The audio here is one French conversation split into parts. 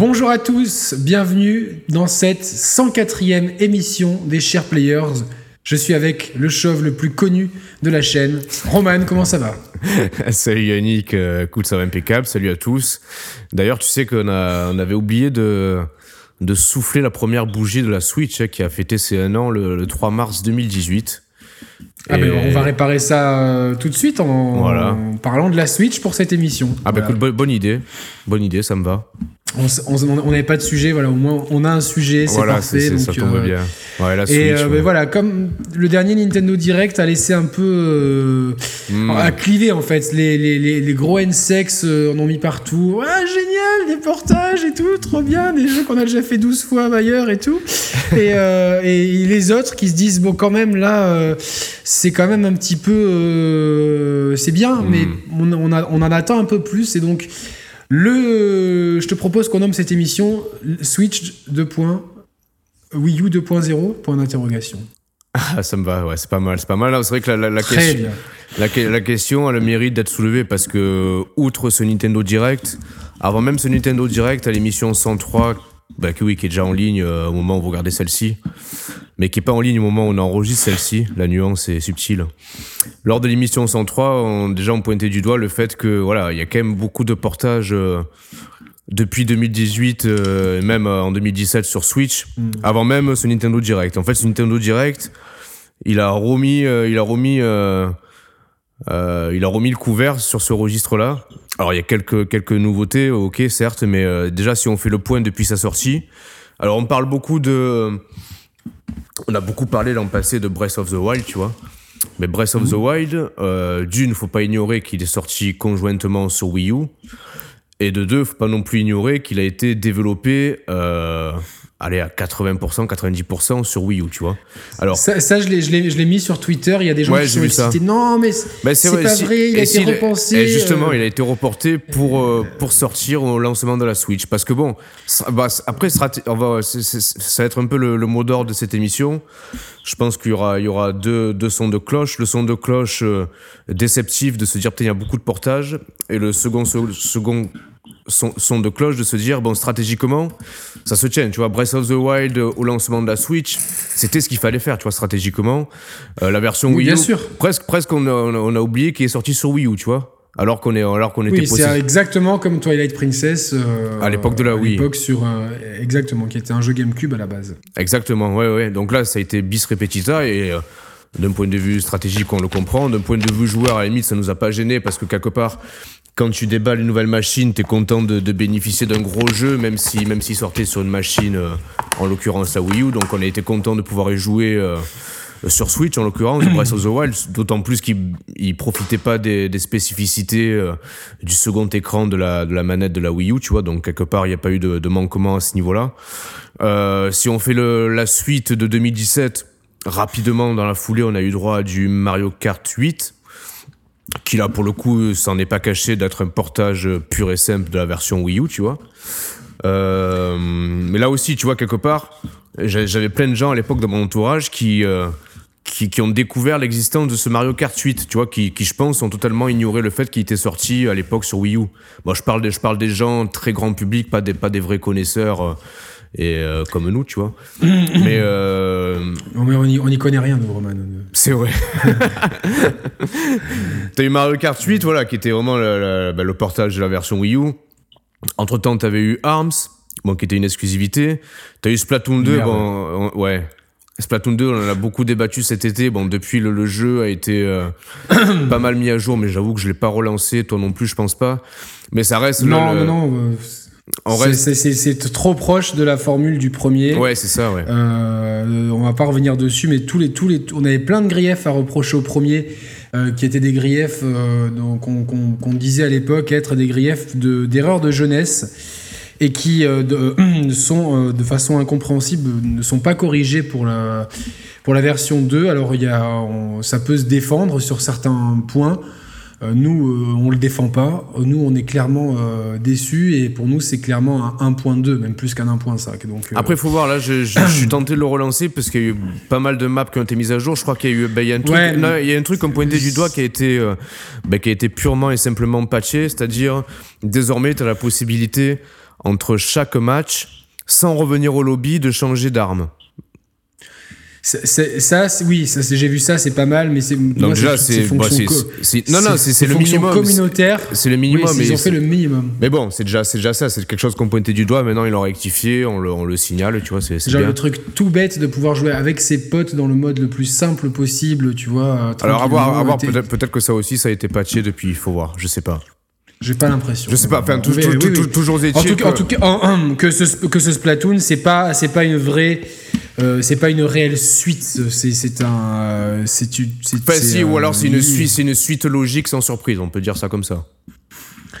Bonjour à tous, bienvenue dans cette 104e émission des Chers Players. Je suis avec le chauve le plus connu de la chaîne. Roman, comment ça va? Salut Yannick, euh, écoute, ça va impeccable, salut à tous. D'ailleurs, tu sais qu'on on avait oublié de, de souffler la première bougie de la Switch hein, qui a fêté ses un an le, le 3 mars 2018. Ah ben, on va réparer ça euh, tout de suite en, en parlant de la Switch pour cette émission. Ah bah écoute, bonne idée, bonne idée, ça me va on n'avait pas de sujet, voilà, au moins on a un sujet, c'est voilà, parfait. ça tombe euh, bien. Ouais, la Switch, et euh, voilà, comme le dernier Nintendo Direct a laissé un peu euh, hmm. à cliver en fait, les, les, les, gros N-Sex en ont mis partout. Ah génial, des portages et tout, trop bien, des jeux qu'on a déjà fait 12 fois ailleurs et tout. et, et, les autres qui se disent bon quand même là, c'est quand même un petit peu, c'est bien, hmm. mais on, on, a, on en attend un peu plus et donc le, je te propose qu'on nomme cette émission Switch 2. Wii U 2.0 Point d'interrogation. Ah, ça me va, ouais, c'est pas mal, c'est pas mal. C'est vrai que la, la, question, la, la, question a le mérite d'être soulevée parce que, outre ce Nintendo Direct, avant même ce Nintendo Direct, à l'émission 103, bah, qui, oui, qui est déjà en ligne euh, au moment où vous regardez celle-ci, mais qui est pas en ligne au moment où on enregistre celle-ci. La nuance est subtile. Lors de l'émission 103, on, déjà on pointait du doigt le fait que voilà, il y a quand même beaucoup de portages euh, depuis 2018, euh, même en 2017 sur Switch, mm. avant même ce Nintendo Direct. En fait, ce Nintendo Direct, il a remis, il a remis, il a remis le couvert sur ce registre-là. Alors il y a quelques quelques nouveautés, ok certes, mais euh, déjà si on fait le point depuis sa sortie, alors on parle beaucoup de, on a beaucoup parlé l'an passé de Breath of the Wild, tu vois. Mais Breath of the mhm. Wild, euh, d'une, faut pas ignorer qu'il est sorti conjointement sur Wii U, et de deux, faut pas non plus ignorer qu'il a été développé euh, aller à 80%, 90% sur Wii U, tu vois. Alors ça, ça je l'ai mis sur Twitter. Il y a des gens qui sont excités. Non, mais c'est pas vrai. Il a été repensé. Et justement, euh. il a été reporté pour euh, pour sortir au lancement de la Switch. Parce que bon, bah, après, on va, ça va être un peu le, mot d'ordre de cette émission. Je pense qu'il y aura il y aura deux deux sons de cloche. Le son de cloche euh, déceptif de se dire peut-être il y a beaucoup de portages et le second second son, de cloche de se dire bon stratégiquement ça se tient tu vois. Breath of the Wild euh, au lancement de la Switch c'était ce qu'il fallait faire tu vois stratégiquement. Euh, la version Wii U bien sûr. presque presque on a, on a oublié qu'il est sorti sur Wii U tu vois. Alors qu'on est alors qu'on était oui, c'est exactement comme Twilight Princess euh, à l'époque de la Wii. l'époque sur exactement qui était un jeu GameCube à la base. Exactement ouais ouais. Donc là ça a été bis repetita et d'un point de vue stratégique, on le comprend. D'un point de vue joueur, à la limite, ça nous a pas gêné parce que quelque part, quand tu déballes une nouvelle machine, tu es content de, bénéficier d'un gros jeu, même si même s'il sortait sur une machine, euh, en l'occurrence la Wii U. Donc on a été content de pouvoir y jouer euh, sur Switch, en l'occurrence, Breath of the Wild, d'autant plus qu'il profitait pas des, spécificités euh, du second écran de la, manette de la Wii U, tu vois. Donc quelque part, il n'y a pas eu de, de, manquement à ce niveau-là. si on fait la suite de 2017, rapidement dans la foulée, on a eu droit à du Mario Kart 8 qui là pour le coup s'en est pas caché d'être un portage pur et simple de la version Wii U, tu vois. Euh, mais là aussi, tu vois, quelque part, j'avais plein de gens à l'époque dans mon entourage qui, euh, qui, qui, ont découvert l'existence de ce Mario Kart 8, tu vois, qui, je pense ont totalement ignoré le fait qu'il était sorti à l'époque sur Wii U. Bon, je parle, des, je parle des gens très grand public, pas des, pas des vrais connaisseurs. Euh, et euh, comme nous, tu vois. mais, euh, mais on, y, on y connaît rien, nous, Roman. C'est vrai. T'as eu Mario Kart 8, voilà, qui était vraiment le, bah, le portage de la version Wii U. Entre temps, t'avais eu Arms, bon, qui était une exclusivité. T'as eu Splatoon 2, bon, ouais. Splatoon 2, on en a beaucoup débattu cet été. Bon, depuis le, jeu a été euh, pas mal mis à jour, mais j'avoue que je l'ai pas relancé. Toi non plus, je pense pas. Mais ça reste. Non, non, non. C'est trop proche de la formule du premier. Ouais, c'est ça, ouais. Euh, on va pas revenir dessus, mais tous les, tous les, on avait plein de griefs à reprocher au premier, euh, qui étaient des griefs euh, qu'on disait à l'époque être des griefs d'erreurs de, jeunesse et qui de, sont de façon incompréhensible ne sont pas corrigés pour la, pour la version 2. Alors il y a, ça peut se défendre sur certains points. Euh, nous, euh, on le défend pas. Nous, on est clairement euh, déçus et pour nous, c'est clairement un 1.2, même plus qu'un 1.5. Donc après, il faut voir. Là, je, suis tenté de le relancer parce qu'il y a eu pas mal de maps qui ont été mises à jour. Je crois qu'il y a eu, bah, il y a un truc, il y a un truc comme pointé du doigt qui a été, bah, qui a été purement et simplement patché, c'est-à-dire désormais, tu as la possibilité entre chaque match, sans revenir au lobby, de changer d'arme. Ça, oui, ça, j'ai vu ça, c'est pas mal, mais c'est. Donc déjà, c'est. Bah, non, non, c'est le minimum. communautaire. C'est le minimum. mais ils ont fait le minimum. Mais bon, c'est déjà, déjà ça, c'est quelque chose qu'on pointait du doigt. Maintenant, ils l'ont rectifié, on le, on le, signale, tu vois. C'est genre le truc tout bête de pouvoir jouer avec ses potes dans le mode le plus simple possible, tu vois. Alors, avoir, voir peut-être peut que ça aussi, ça a été patché depuis, il faut voir, je sais pas. J'ai pas l'impression. Je sais pas. Enfin, toujours est en tout, en tout cas, que ce que ce Splatoon, c'est pas c'est pas une vraie. Euh, c'est pas une réelle suite, c'est un. C'est enfin, si, ou alors c'est une, suite, une suite logique sans surprise, on peut dire ça comme ça.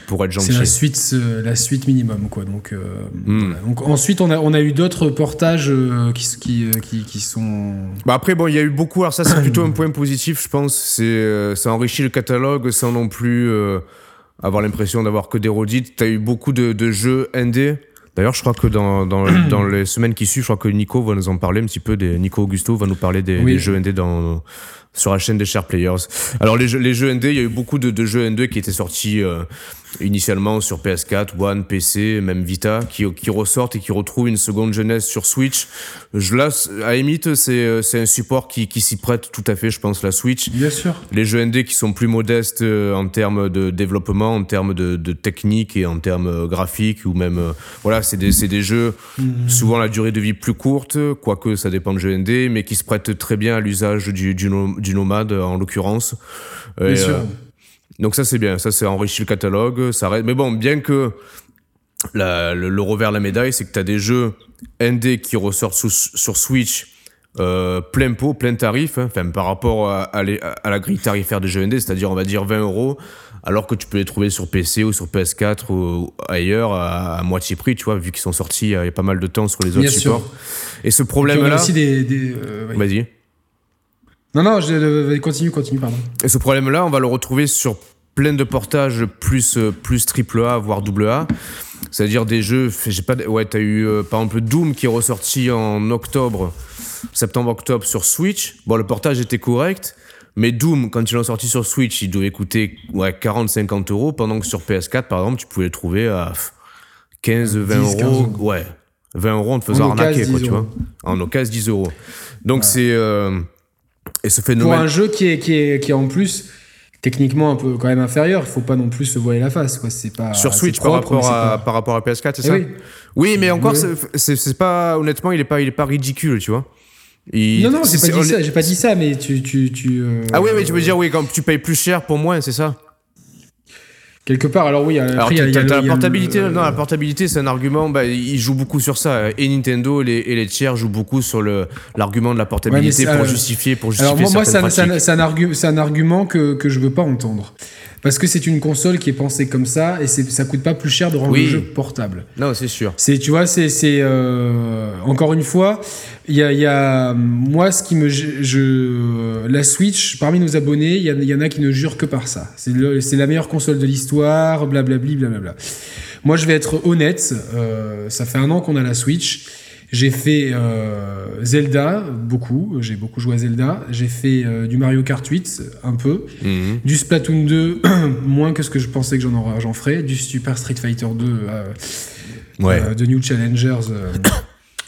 Pour être gentil. C'est la suite, la suite minimum, quoi. Donc, euh, hmm. Donc ensuite, on a, on a eu d'autres portages euh, qui, qui, qui, qui, sont. Bah après, bon, il y a eu beaucoup. Alors, ça, c'est plutôt un point positif, je pense. Ça enrichit le catalogue sans non plus avoir l'impression d'avoir que des redites. Tu as eu beaucoup de, de jeux indés. D'ailleurs, je crois que dans, dans, dans, les semaines qui suivent, je crois que Nico va nous en parler un petit peu. Des, Nico Augusto va nous parler des, des jeux indés dans, sur la chaîne des Share Players. Alors les jeux, les jeux ND, il y a eu beaucoup de, de jeux ND qui étaient sortis euh, initialement sur PS4, One, PC, même Vita, qui, qui ressortent et qui retrouvent une seconde jeunesse sur Switch. Je laisse, à limite, c'est euh, c'est un support qui, qui s'y prête tout à fait, je pense, la Switch. Bien sûr. Les jeux ND qui sont plus modestes euh, en termes de développement, en termes de, de technique et en termes graphiques ou même voilà, c'est des c'est des jeux mmh. souvent la durée de vie plus courte, quoique ça dépend de jeux ND, mais qui se prêtent très bien à l'usage du, du du nomade en l'occurrence. Bien sûr. Euh, donc ça c'est bien, ça c'est enrichi le catalogue, ça reste... mais bon, bien que le, revers de la médaille, c'est que tu as des jeux ND qui ressortent sur Switch euh, plein pot, plein tarif, hein, par rapport à, la grille tarifaire des jeux ND, c'est-à-dire on va dire 20 euros, alors que tu peux les trouver sur PC ou sur PS4 ou ailleurs à, moitié prix, tu vois, vu qu'ils sont sortis il y a pas mal de temps sur les autres supports. Et ce problème-là... aussi des... Euh, Vas-y. Non, non, je, continue, continue, pardon. Et ce problème-là, on va le retrouver sur plein de portages plus, plus triple A, voire double A. C'est-à-dire des jeux, j'ai pas, ouais, t'as eu euh, par exemple Doom qui est ressorti en octobre, septembre-octobre sur Switch. Bon, le portage était correct, mais Doom, quand ils l'ont sorti sur Switch, il devait coûter ouais, 40-50 euros, pendant que sur PS4, par exemple, tu pouvais le trouver à 15-20 euros. Ouais, 20 euros, on te faisait arnaquer, quoi, tu vois. En occasion, 10 euros. Donc c'est. Euh, et ce phénomène. Pour un jeu qui est, qui est, qui est en plus techniquement un peu quand même inférieur, il faut pas non plus se voiler la face. Quoi. C'est pas, Sur Switch par, rapport à, par rapport à PS4, c'est eh ça oui. oui. mais encore, c'est pas, honnêtement, il est pas, il est pas ridicule, tu vois. non, non, j'ai pas, dit ça, j'ai pas dit ça, mais tu. tu, tu euh, Ah oui, mais tu veux dire, oui, quand tu payes plus cher pour moins, c'est ça Quelque part, alors oui, alors, la portabilité. non, la portabilité, c'est un argument. Bah, ils jouent beaucoup sur ça. Et Nintendo et les, et les tiers jouent beaucoup sur le l'argument de la portabilité pour, justifier, pour justifier. Alors moi, moi c'est un, un, argument que que je veux pas entendre. Parce que c'est une console qui est pensée comme ça et ça coûte pas plus cher de rendre le jeu portable. Non, c'est sûr. C'est, tu vois, c'est, euh, encore une fois, il y a, y a, moi, ce qui me, je, la Switch, parmi nos abonnés, il y, y, en a qui ne jurent que par ça. C'est, c'est la meilleure console de l'histoire, blablabli, blablabla. Moi, je vais être honnête, euh, ça fait un an qu'on a la Switch. J'ai fait euh, Zelda, beaucoup. J'ai beaucoup joué à Zelda. J'ai fait euh, du Mario Kart 8, un peu. Mhm. Du Splatoon 2, moins que ce que je pensais que j'en, j'en ferais. Du Super Street Fighter 2, euh, ouais. de New Challengers.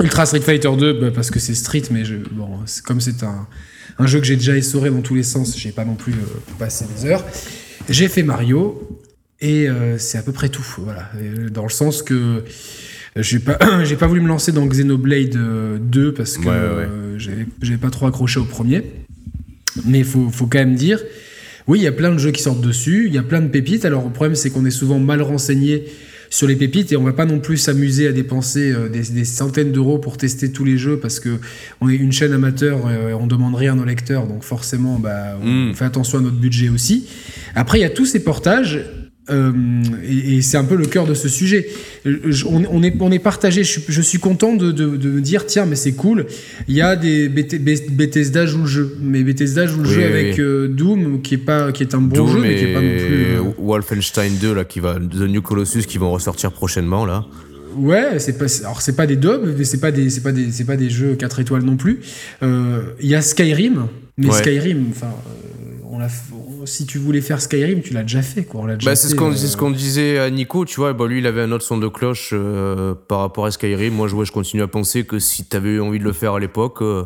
Ultra Street Fighter 2, bah, parce que c'est Street, mais je, bon, comme c'est un, un, jeu que j'ai déjà essoré dans tous les sens, j'ai pas non plus passé des heures. J'ai fait Mario, et c'est à peu près tout. Voilà. Dans le sens que j'ai pas, j'ai pas voulu me lancer dans Xenoblade 2 euh, parce que euh, j'avais pas trop accroché au premier. Mais il faut, faut quand même dire, oui, il y a plein de jeux qui sortent dessus, il y a plein de pépites. Alors le problème, c'est qu'on est souvent mal renseigné sur les pépites et on va pas non plus s'amuser à dépenser euh, des, centaines d'euros pour tester tous les jeux parce que on est une chaîne amateur, et on demande rien nos lecteurs, donc forcément, bah, on hmm. fait attention à notre budget aussi. Après, il y a tous ces portages euh, et, c'est un peu le cœur de ce sujet. on, est, on est partagé. Je, suis content de, de, me dire tiens, mais c'est cool. Il y a des Bethesda joue le jeu, mais Bethesda joue le jeu avec euh, Doom, qui est pas, qui est un bon jeu, mais qui est pas non plus. Euh, Wolfenstein 2 là, qui va, The New Colossus, qui vont ressortir prochainement là. Ouais, c'est pas, alors c'est pas des dubs, mais c'est pas des, c'est pas des, c'est pas des jeux 4 étoiles non plus. Il y a Skyrim, mais Skyrim, enfin, on l'a, si tu voulais faire Skyrim, tu l'as déjà fait, quoi. Bah, c'est ce qu'on euh, ce disait à Nico, tu vois. Bah, lui, il avait un autre son de cloche euh, par rapport à Skyrim. Moi, je, ouais, je continue à penser que si t'avais eu envie de le faire à l'époque, euh,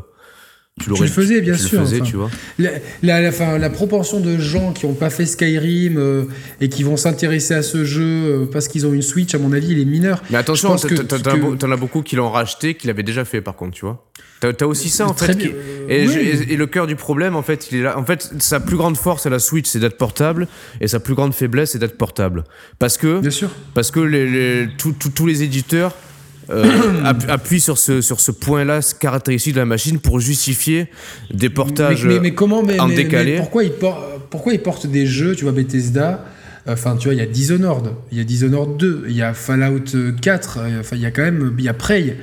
tu l'aurais le faisais, bien tu sûr, Le faisais, enfin. tu vois. La, la, la, proportion de gens qui n'ont pas fait Skyrim euh, et qui vont s'intéresser à ce jeu euh, parce qu'ils ont une Switch, à mon avis, il est mineur. Mais attention, t'en as que- as beaucoup qui l'ont racheté, qui l'avaient déjà fait, par contre, tu vois. T'as t'as aussi ça, en Très fait. qui- euh, et, oui. je- et- et le cœur du problème, en fait, il est là. En fait, sa plus grande force à la Switch, c'est d'être portable, et sa plus grande faiblesse, c'est d'être portable. Parce que, Bien sûr. parce que les, les- tous les éditeurs euh, app- appuient sur ce, sur ce point-là, ce caractéristique de la machine, pour justifier des portages mais, mais, mais comment mais, en décalé. pourquoi, ils por- pourquoi ils portent des jeux, tu vois, Bethesda? Enfin, tu vois, il y a Dishonored, il y a Dishonored 2, il y a Fallout 4, euh, enfin, il y a quand même, il y a Prey.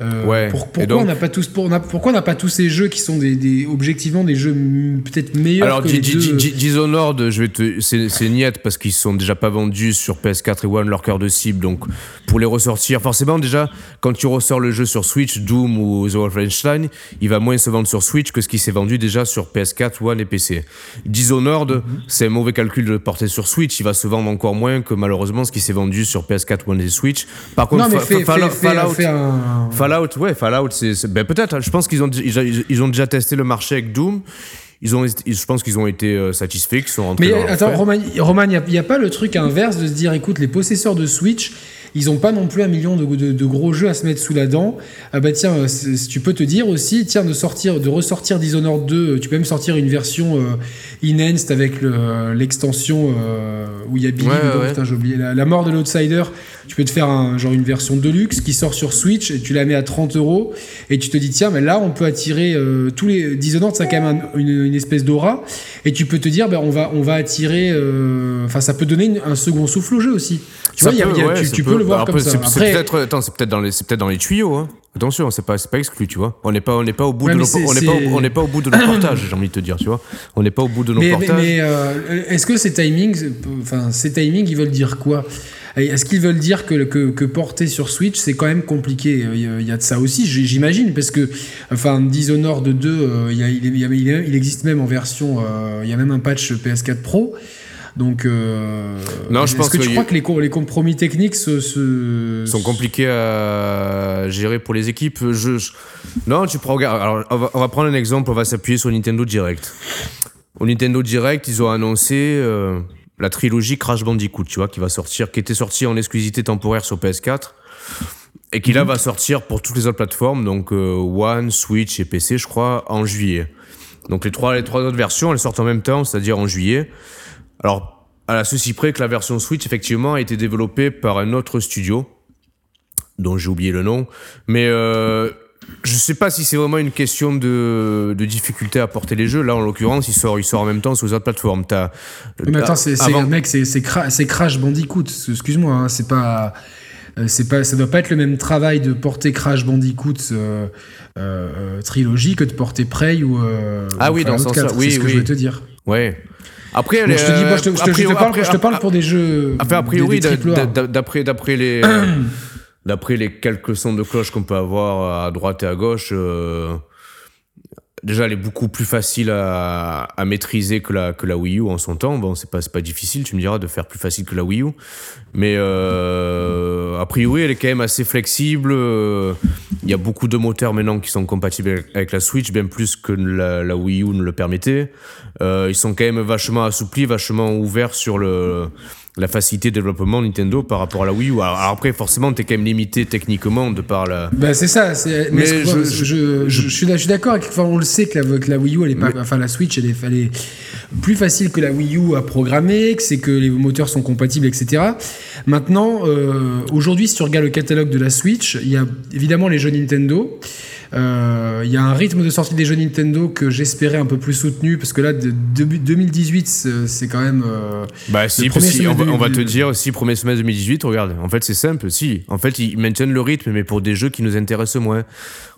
Euh, Ouais, pour- et pourquoi donc- on n'a pas tous, pour- on a- pourquoi on n'a pas tous ces jeux qui sont des, des- objectivement des jeux peut-être meilleurs Alors, que les deux Di- Dishonored, je vais te, c'est, c'est niette parce qu'ils sont déjà pas vendus sur PS4 et One, leur cœur de cible. Donc, pour les ressortir, forcément, déjà, quand tu ressors le jeu sur Switch, Doom ou The Wolfenstein, il va moins se vendre sur Switch que ce qui s'est vendu déjà sur PS4, One et PC. Dishonored, Mhm. c'est un mauvais calcul de le porter sur Switch. Il va se vendre encore moins que malheureusement ce qui s'est vendu sur PS4, One et Switch. Par contre, Non, Fa- Fa- un... Fallout, ouais, Fallout, c'est, ben peut-être. Je pense qu'ils ont, ils, ils ont déjà testé le marché avec Doom. Ils ont, je pense qu'ils ont été euh, satisfaits, qu'ils sont rentrés Mais dans attends, Roman, il n'y a, pas le truc inverse de se dire, écoute, les possesseurs de Switch, ils n'ont pas non plus un million de, de- de gros jeux à se mettre sous la dent. Ah bah tiens, euh, tu peux te dire aussi, tiens, de sortir, de ressortir Dishonored 2, euh, tu peux même sortir une version euh, enhanced avec le- l'extension euh, où il y a Billy Ouais, j'ai oublié la, la mort de l'outsider. Tu peux te faire un, genre une version deluxe qui sort sur Switch et tu la mets à 30 euros et tu te dis tiens mais là on peut attirer euh, tous les Dishonored ça a quand même un- une, une espèce d'aura et tu peux te dire ben on va on va attirer euh, enfin ça peut donner une- un second souffle au jeu aussi tu Ça vois il y a- peut, il y a- ouais, tu, ça tu peut. peux le voir Après, comme ça c'est- peut-être, attends, c'est peut-être dans les, c'est peut-être dans les tuyaux. Hein. Attention, c'est pas, c'est pas exclu, tu vois. On n'est pas, on n'est pas au bout Ouais, de on n'est pas, on n'est pas au bout de nos portages. J'ai envie de te dire, tu vois. On n'est pas au bout de nos mais, mais, portages. mais, euh, est-ce que ces timings enfin ces timings ils veulent dire quoi? Est-ce qu'ils veulent dire que, que, que porter sur Switch c'est quand même compliqué? Il y a- de ça aussi, j'imagine, parce que enfin Dishonored 2, euh, il, y a- il, est- il y a- il est- il existe même en version, euh, il y a même un patch PS4 Pro. Donc, euh, Non, je est-ce pense que tu y crois que les, com- les compromis techniques se, se- sont compliqués à gérer pour les équipes. Je, je- Non, tu prends. Alors, on va, on va prendre un exemple. On va s'appuyer sur Nintendo Direct. Au Nintendo Direct, ils ont annoncé euh, la trilogie Crash Bandicoot, tu vois, qui va sortir, qui était sortie en exclusivité temporaire sur PS4 et qui là va sortir pour toutes les autres plateformes, donc euh, One, Switch et PC, je crois, en juillet. Donc les trois, les trois autres versions, elles sortent en même temps, c'est-à-dire en juillet. Alors, à la ceci près que la version Switch, effectivement, a été développée par un autre studio, dont j'ai oublié le nom, mais euh, je sais pas si c'est vraiment une question de, de difficulté à porter les jeux. Là, en l'occurrence, il sort, il sort en même temps sur les autres plateformes. Mais attends, c'est, avant- mec, c'est, c'est, Cra- c'est Crash Bandicoot. Excuse-moi, hein, c'est pas, euh, c'est pas, ça doit pas être le même travail de porter Crash Bandicoot euh, euh, trilogie que de porter Prey ou. Ah ou oui, dans ce sens-là, 4, oui, c'est ce que oui. je veux te dire. Ouais. Après, les, je te dis, moi, je te, je te- a je te priori- parle, après- je te parle pour des jeux. Enfin, a priori, d'après, d'après les, d'après les quelques sons de cloche qu'on peut avoir à droite et à gauche, euh, déjà, elle est beaucoup plus facile à, à maîtriser que la, que la Wii U en son temps. Bon, c'est pas, c'est pas difficile, tu me diras, de faire plus facile que la Wii U. Mais, euh, a priori, elle est quand même assez flexible. euh, Il y a beaucoup de moteurs maintenant qui sont compatibles avec, la Switch, bien plus que la, la Wii U ne le permettait. Euh, ils sont quand même vachement assouplis, vachement ouverts sur le, la facilité de développement Nintendo par rapport à la Wii U. Alors, après, forcément, t'es quand même limité techniquement de par la. Bah, c'est ça. Mais, je- je, je, je je suis d'accord. Enfin, on le sait que la, que la Wii U, elle est pas, enfin la Switch, elle est, elle est plus facile que la Wii U à programmer, que c'est que les moteurs sont compatibles, etc. Maintenant, euh, aujourd'hui, si tu regardes le catalogue de la Switch, il y a évidemment les jeux Nintendo. Euh, Il y a un rythme de sortie des jeux Nintendo que j'espérais un peu plus soutenu parce que là, de, début 2018, c'est quand même. euh, Bah, si, on, va, semestre on va te 2018. dire, si, premier semestre 2018, regarde. En fait, c'est simple, si. En fait, ils maintiennent le rythme, mais pour des jeux qui nous intéressent moins.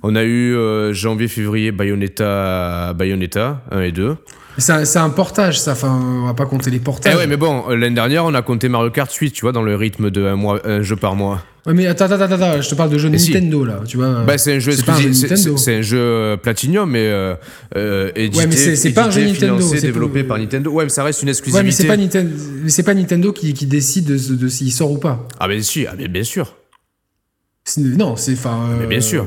On a eu euh, janvier, février, Bayonetta, Bayonetta 1 et 2. C'est un, portage, ça. Enfin, on va pas compter les Eh portages. ouais, mais bon, l'année dernière, on a compté Mario Kart 8, tu vois, dans le rythme de un, mois, un jeu par mois. Ouais, mais attends, attends, attends, attends, je te parle de jeu Et si. Nintendo là, tu vois. Bah, c'est un jeu c'est un jeu exclusif, c'est- Nintendo. c'est c'est un jeu euh, Platinum, mais euh, euh, édité, Ouais, mais c'est- pas un jeu Nintendo, c'est développé par Nintendo. Ouais, mais ça reste une exclusivité. Ouais, mais c'est pas pas Nintendo qui, qui décide de, de s'il sort ou pas. Ah, mais si, ah, bien sûr. Non, c'est enfin. Mais bien euh, sûr.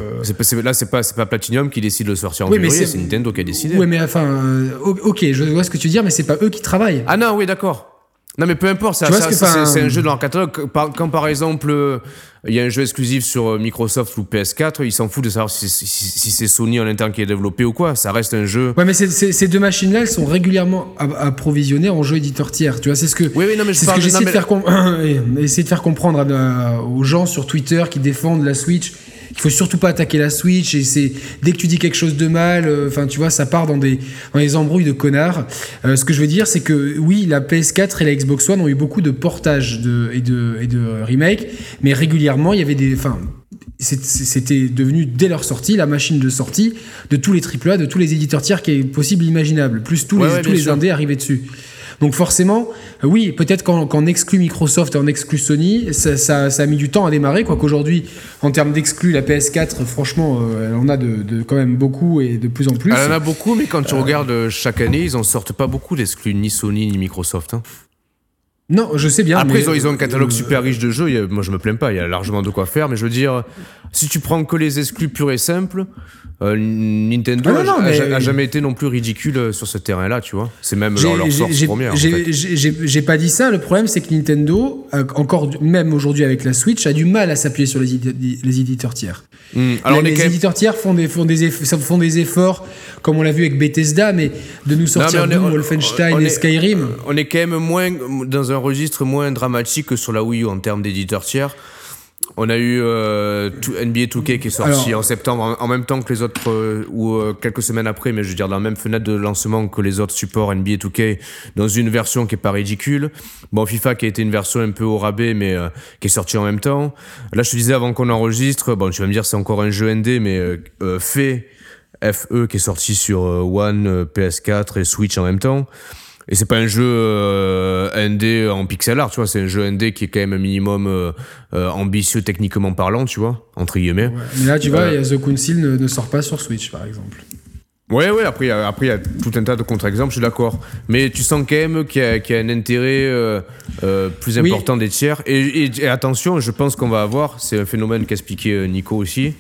Là, c'est pas, c'est pas Platinum qui décide de le sortir en Oui, février, c'est- Nintendo qui a décidé. Ouais, mais enfin, euh, ok, je vois ce que tu veux dire, mais c'est pas eux qui travaillent. Ah non, oui, d'accord. Non, mais peu importe, ça, ça- c'est un jeu dans leur catalogue. Quand par, exemple, euh, il y a un jeu exclusif sur euh, Microsoft ou PS4, ils s'en foutent de savoir si, si- si- si c'est Sony en interne qui est développé ou quoi. Ça reste un jeu. Ouais, mais ces deux machines-là, elles sont régulièrement app- approvisionnées en jeux éditeurs tiers. Tu vois, c'est ce que. Oui, oui, non, mais je C'est ce que j'essaie de faire com- essayer de faire comprendre à- à- aux gens sur Twitter qui défendent la Switch. Il faut surtout pas attaquer la Switch et c'est dès que tu dis quelque chose de mal, euh, enfin tu vois, ça part dans des dans les embrouilles de connards. Euh, ce que je veux dire, c'est que oui, la PS4 et la Xbox One ont eu beaucoup de portages de, et de et de remakes, mais régulièrement il y avait des, enfin c'était devenu dès leur sortie la machine de sortie de tous les AAA, de tous les éditeurs tiers qui est possible imaginable, plus tous Ouais, les ouais, tous les indés arrivés dessus. Donc forcément, euh, oui, peut-être qu'en exclut Microsoft et en exclut Sony, ça, ça- ça a mis du temps à démarrer, quoi qu'aujourd'hui, en termes d'exclus, la PS4, franchement, euh, elle en a de, de quand même beaucoup et de plus en plus. Elle en a beaucoup, mais quand tu regardes euh, chaque année, ils en sortent pas beaucoup d'exclus, ni Sony ni Microsoft. hein. Non, je sais bien. Après, mais, ils ont, ils ont un catalogue euh, super riche de jeux. moi, je me plains pas. Il y a largement de quoi faire. Mais je veux dire, si tu prends que les exclus purs et simples, euh, Nintendo Ah non, a, non, a- mais- a jamais été non plus ridicule euh, sur ce terrain-là, tu vois. C'est même leur, leur force première. j'ai- pas dit ça. Le problème, c'est que Nintendo, encore même aujourd'hui avec la Switch, a du mal à s'appuyer sur les, les éditeurs tiers. Hmm. Alors, les même- éditeurs tiers font des, font, des eff- font des efforts, comme on l'a vu avec Bethesda, mais de nous sortir on est- on- Wolfenstein et Skyrim. On est quand même moins dans un registre moins dramatique que sur la Wii U en termes d'éditeurs tiers. On a eu euh, NBA 2K qui est sorti Alors- en septembre, en, même temps que les autres, euh, ou euh, quelques semaines après, mais je veux dire dans la même fenêtre de lancement que les autres supports NBA 2K, dans une version qui est pas ridicule. Bon, FIFA qui a été une version un peu au rabais, mais euh, qui est sortie en même temps. Là, je te disais avant qu'on enregistre, bon, tu vas me dire c'est encore un jeu ND, mais fait FE qui est sorti sur One, euh, PS4 et Switch en même temps. Et c'est pas un jeu euh, ND en pixel art, tu vois, c'est un jeu ND qui est quand même un minimum euh, euh, ambitieux techniquement parlant, tu vois, entre guillemets. Ouais. Mais là, tu vois, Euh, The Council ne, ne sort pas sur Switch, par exemple. Ouais, ouais, après, il y a- après, il y a tout un tas de contre-exemples, je suis d'accord. Mais tu sens quand même qu'il y, a- qu'il y a un intérêt plus Oui. important des tiers. Et, et- et attention, je pense qu'on va avoir, c'est un phénomène qu'expliquait euh, Nico aussi,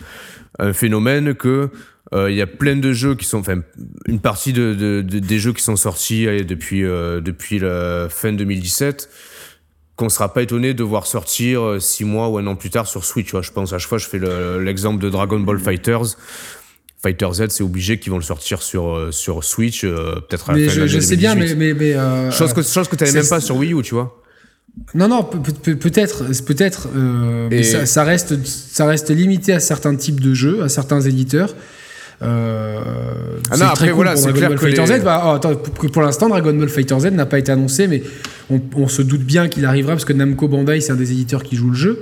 un phénomène que euh, il y a plein de jeux qui sont, enfin, une partie de, de- de- des jeux qui sont sortis allez, depuis, euh, depuis la fin 2017 qu'on sera pas étonné de voir sortir euh, six mois ou un an plus tard sur Switch. Tu vois, je pense à chaque fois, je fais le- l'exemple de Dragon Ball Fighters. Fighter Z, c'est obligé qu'ils vont le sortir sur, euh, sur Switch, euh, peut-être à la Mais fin de je, l'année je sais bien, 2018. mais. mais, mais, euh, Chose que, chose que tu c'est- même pas sur Wii U, tu vois. Non, non, peut- peut- peut-être, peut-être, euh, mais ça reste, ça reste limité à certains types de jeux, à certains éditeurs. Euh, Ah c'est non, après, cool voilà, c'est Dragon clair Ball que Fighter les- Z. Bah, oh, attends, pour, pour l'instant, Dragon Ball Fighter Z n'a pas été annoncé, mais on, on se doute bien qu'il arrivera parce que Namco Bandai, c'est un des éditeurs qui joue le jeu.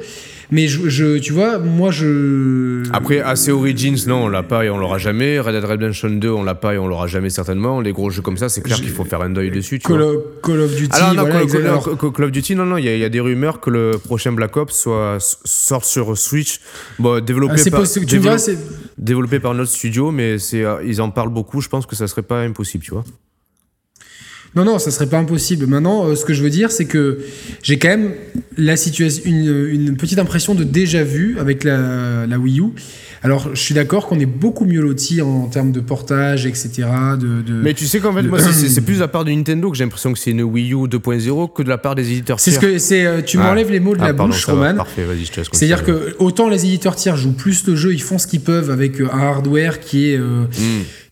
Mais je, je- tu vois, moi, je. Après, AC Origins, non, on l'a pas et on l'aura jamais. Red Dead Redemption 2, on l'a pas et on l'aura jamais certainement. Les gros jeux comme ça, c'est clair qu'il faut faire un deuil dessus, tu Call vois. of, Call of Duty, Alors, non, voilà, Call, exact- Call- alors- Call- Call of Duty, non, non, il y, a- il y a des rumeurs que le prochain Black Ops soit, sorte sur Switch. Bon, développé Ah, par, possible, tu dévelop- vois. Développé par notre studio, mais euh, ils en parlent beaucoup. Je pense que ça serait pas impossible, tu vois. Non, non, ça serait pas impossible. Maintenant, euh, ce que je veux dire, c'est que j'ai quand même la situation, une, petite impression de déjà vu avec la Wii U. Alors, je suis d'accord qu'on est beaucoup mieux loti en, en termes de portage, etc. De, de- Mais tu sais qu'en fait, moi, c'est- plus de la part de Nintendo que j'ai l'impression que c'est une Wii U 2.0 que de la part des éditeurs c'est ce tiers. que c'est. euh, Tu Ah. m'enlèves les mots de Ah, la pardon, bouche, Roman. Parfait, vas-y, je te laisse C'est-à-dire que autant les éditeurs tiers jouent plus le jeu, ils font ce qu'ils peuvent avec euh, un hardware qui est euh,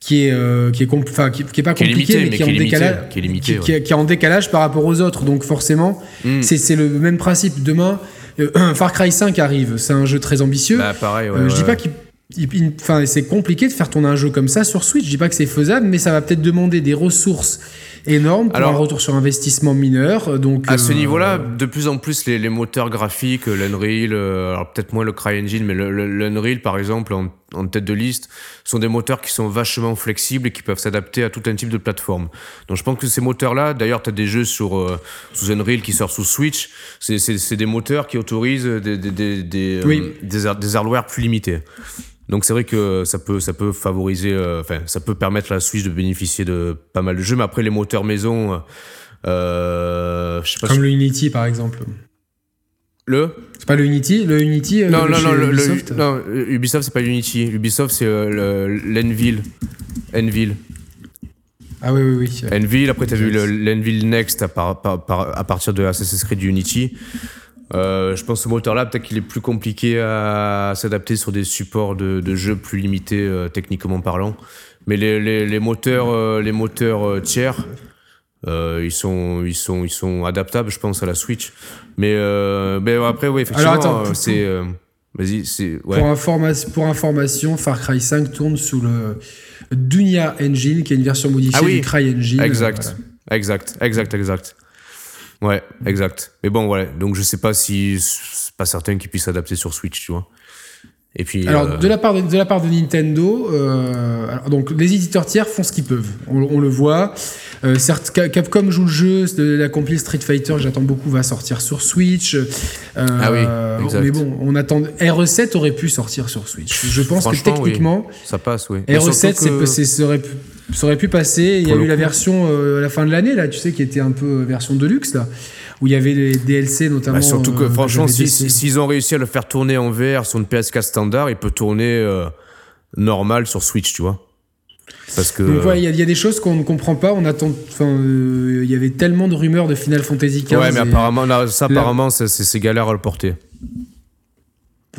qui est euh, qui est compl- enfin, qui, qui est pas compliqué mais mais qui est en limité, décalage qui est limité, qui- qui est- qui est en décalage par rapport aux autres. Donc forcément, Hmm. c'est le même principe. Demain, euh, Far Cry 5 arrive, c'est un jeu très ambitieux. Bah, pareil, ouais, je dis pas qu'il il- il- Enfin, c'est compliqué de faire tourner un jeu comme ça sur Switch. Je dis pas que c'est faisable, mais ça va peut-être demander des ressources énorme pour un retour sur investissement mineur. Donc, à ce niveau-là, de plus en plus, les, les moteurs graphiques, l'Unreal, alors peut-être moins le CryEngine, mais l'Unreal, par exemple, en, en, tête de liste, sont des moteurs qui sont vachement flexibles et qui peuvent s'adapter à tout un type de plateforme. Donc je pense que ces moteurs-là, d'ailleurs, tu as des jeux sur, sous Unreal qui sortent sous Switch, c'est des moteurs qui autorisent des, des, des, des, des, des hardware plus limités. Donc c'est vrai que ça peut, ça peut favoriser, euh, enfin, ça peut permettre à la Switch de bénéficier de pas mal de jeux, mais après les moteurs maison, euh, je sais pas. Comme le Unity par exemple. Le C'est pas le Unity Le Unity euh, Non, non, non, Ubisoft non, Ubisoft, c'est pas Unity. Ubisoft, c'est l'Enville. Enville. Ah oui, oui, oui. Enville, après, tu as vu l'Enville Next à, à, partir de Assassin's Creed Unity. Euh, je pense que ce moteur-là, peut-être qu'il est plus compliqué à s'adapter sur des supports de, de jeux plus limités euh, techniquement parlant. Mais les, les, les moteurs, euh, les moteurs tiers, ils sont, ils sont, ils sont adaptables, je pense, à la Switch. Mais, mais après, oui, effectivement, c'est. Vas-y, c'est. Ouais. Pour, informa pour information, Far Cry 5 tourne sous le Dunia Engine, qui est une version modifiée ah du Cry Engine. Exact, exact, exact, exact. Ouais, exact. Mais bon, voilà. Donc je sais pas si c'est pas certain qu'ils puissent s'adapter sur Switch, tu vois. Et puis, alors, euh, de, la part de, de, la part de Nintendo, euh, alors, donc les éditeurs tiers font ce qu'ils peuvent. On, on, le voit. Euh, certes, Capcom joue le jeu, la compil Street Fighter, j'attends beaucoup, va sortir sur Switch. Ah oui, exact. Mais bon, on attend. RE7 aurait pu sortir sur Switch. Je pense que techniquement, ça passe, oui. RE7, que... c'est, ça, aurait pu, passer. Il y a eu la version euh, à la fin de l'année, là, tu sais, qui était un peu version de luxe, là où il y avait les DLC notamment. Bah, surtout que, euh, franchement, s'ils si, ont réussi à le faire tourner en VR sur une PS4 standard, il peut tourner euh, normal sur Switch, tu vois. Parce que. il y, a des choses qu'on ne comprend pas. On attend. Enfin, euh, il y avait tellement de rumeurs de Final Fantasy XV. Ouais, mais apparemment, ça, apparemment, c'est galère à le porter.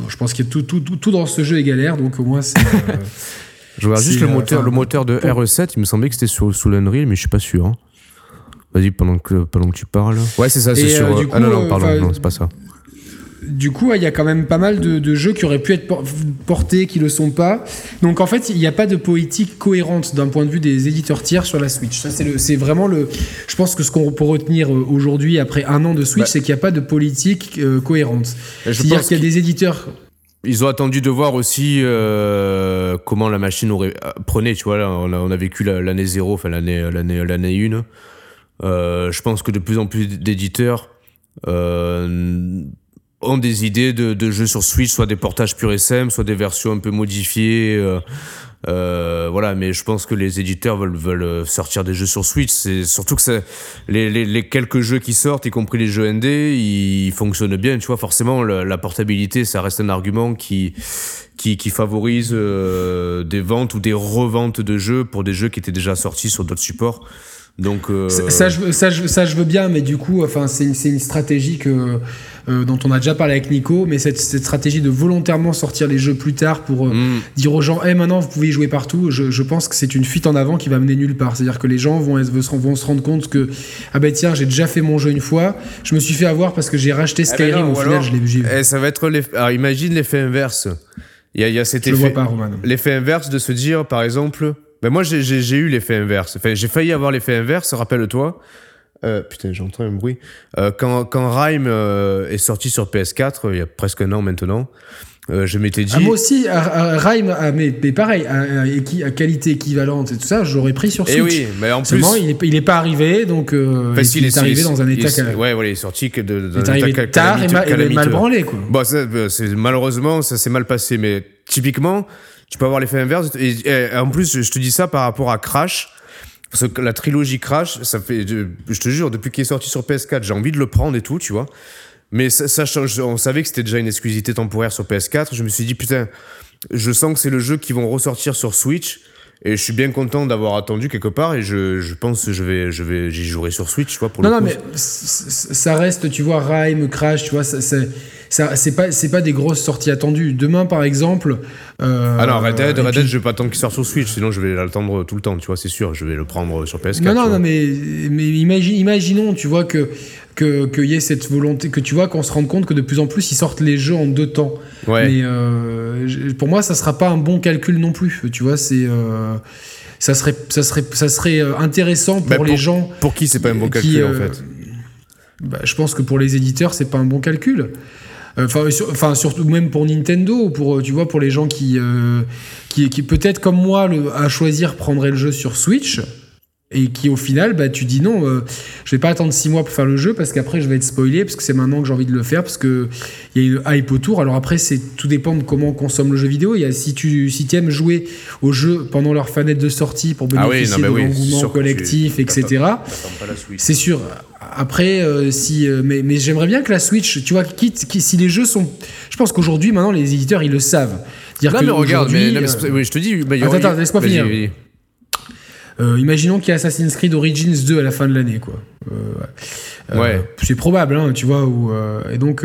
je pense que tout, tout, tout, dans ce jeu est galère, donc au moins c'est. je vois juste le moteur, le moteur de RE7, il me semblait que c'était sous l'Unreal, mais je suis pas sûr. Hein. Vas-y, pendant que, pendant que tu parles. Ouais, c'est ça, c'est sûr. Euh, ah non, non, pardon, non, c'est pas ça. Du coup, il y a quand même pas mal de, jeux qui auraient pu être portés, qui le sont pas. Donc en fait, il n'y a pas de politique cohérente d'un point de vue des éditeurs tiers sur la Switch. Ça, c'est vraiment le. Je pense que ce qu'on peut retenir euh, aujourd'hui, après un an de Switch, bah. c'est qu'il n'y a pas de politique euh, cohérente. C'est-à-dire qu'il y a des éditeurs. Ils ont attendu de voir aussi comment la machine aurait prenait. Tu vois, là, on a, on a vécu l'année zéro, enfin l'année l'année l'année une. Euh, je pense que de plus en plus d'éditeurs euh, ont des idées de, de, jeux sur Switch, soit des portages pur SM, soit des versions un peu modifiées. Euh, euh, voilà, mais je pense que les éditeurs veulent, veulent sortir des jeux sur Switch. C'est surtout que les, les, les, quelques jeux qui sortent, y compris les jeux ND, ils fonctionnent bien. Tu vois, forcément, la, portabilité, ça reste un argument qui qui, qui favorise euh, des ventes ou des reventes de jeux pour des jeux qui étaient déjà sortis sur d'autres supports. Donc euh, ça, je, ça, je, ça, je veux bien, mais du coup, enfin, c'est une, une, stratégie que, euh, dont on a déjà parlé avec Nico, mais cette, cette, stratégie de volontairement sortir les jeux plus tard pour euh, mm. dire aux gens, hey, maintenant vous pouvez y jouer partout, je, je pense que c'est une fuite en avant qui va mener nulle part. C'est-à-dire que les gens vont, vont se rendre compte que ah ben tiens, j'ai déjà fait mon jeu une fois, je me suis fait avoir parce que j'ai racheté eh ben Skyrim, au final, je l'ai vu. Eh, ça va être alors imagine l'effet inverse. Il y a, il y a cet effet, l'effet inverse de se dire, par exemple ben moi, j'ai eu l'effet inverse. Enfin, j'ai failli avoir l'effet inverse, rappelle-toi. Euh, putain, j'entends un bruit. Euh, quand, quand Rime euh, est sorti sur PS4, il y a presque un an maintenant, euh, je m'étais dit. Ah, moi aussi, Rime, mais, pareil, à, qualité équivalente et tout ça, j'aurais pris sur eh Switch. Et oui, mais en plus. il, est, il est pas arrivé, donc euh, il, est, arrivé dans un état. Il, ouais, voilà, il est sorti que de, il est arrivé tard et, mal branlé, quoi. Bon, malheureusement, ça s'est mal passé, mais typiquement, tu peux avoir l'effet inverse. Et, en plus, je te dis ça par rapport à Crash. Parce que la trilogie Crash, ça fait, je te jure, depuis qu'il est sorti sur PS4, j'ai envie de le prendre et tout, tu vois. Mais ça, ça on savait que c'était déjà une exclusivité temporaire sur PS4. Je me suis dit, putain, je sens que c'est le jeu qui vont ressortir sur Switch. Et je suis bien content d'avoir attendu quelque part et je, je pense que je vais, je vais, j'y jouerai sur Switch, tu vois, pour non, le Non, mais ça reste, tu vois, Rime, Crash, tu vois, c'est c'est pas c'est pas des grosses sorties attendues. Demain par exemple. Euh, non, Red Dead, Red Dead, je vais pas attendre qu'il sorte sur Switch, sinon je vais l'attendre tout le temps, tu vois, c'est sûr, je vais le prendre sur PS4. Non non, non mais mais imagine, imaginons, tu vois que que qu'il y ait cette volonté, que tu vois qu'on se rende compte que de plus en plus ils sortent les jeux en deux temps. Ouais. Mais euh, pour moi, ça sera pas un bon calcul non plus. Tu vois, c'est euh, ça serait, ça serait, ça serait euh, intéressant pour, Bah, les gens. Pour qui c'est pas un bon qui, calcul en euh, fait? bah, je pense que pour les éditeurs, c'est pas un bon calcul. Euh, Enfin, sur- surtout même pour Nintendo, pour euh, tu vois, pour les gens qui, euh, qui, qui peut-être comme moi, le, à choisir prendraient le jeu sur Switch et qui au final, bah, tu dis non, euh, je vais pas attendre six mois pour faire le jeu parce qu'après je vais être spoilé parce que c'est maintenant que j'ai envie de le faire parce que il y a une hype autour. Alors après, c'est tout dépend de comment on consomme le jeu vidéo. Il y a si tu si aimes jouer au jeu pendant leur fenêtre de sortie pour Ah oui, bénéficier non, mais de oui, l'engouement tu- collectif, etc. C'est sûr. Après, euh, si, euh, mais, mais j'aimerais bien que la Switch, tu vois, quitte, qui- si les jeux sont, je pense qu'aujourd'hui, maintenant, les éditeurs, ils le savent. Dire Non que mais regarde, mais, aujourd'hui, non, mais euh, oui, je te dis. bah, Attends, aura- attends, laisse-moi finir. Euh, imaginons qu'il y a Assassin's Creed Origins 2 à la fin de l'année, quoi. Euh, euh. C'est probable, hein, tu vois. Où, et donc,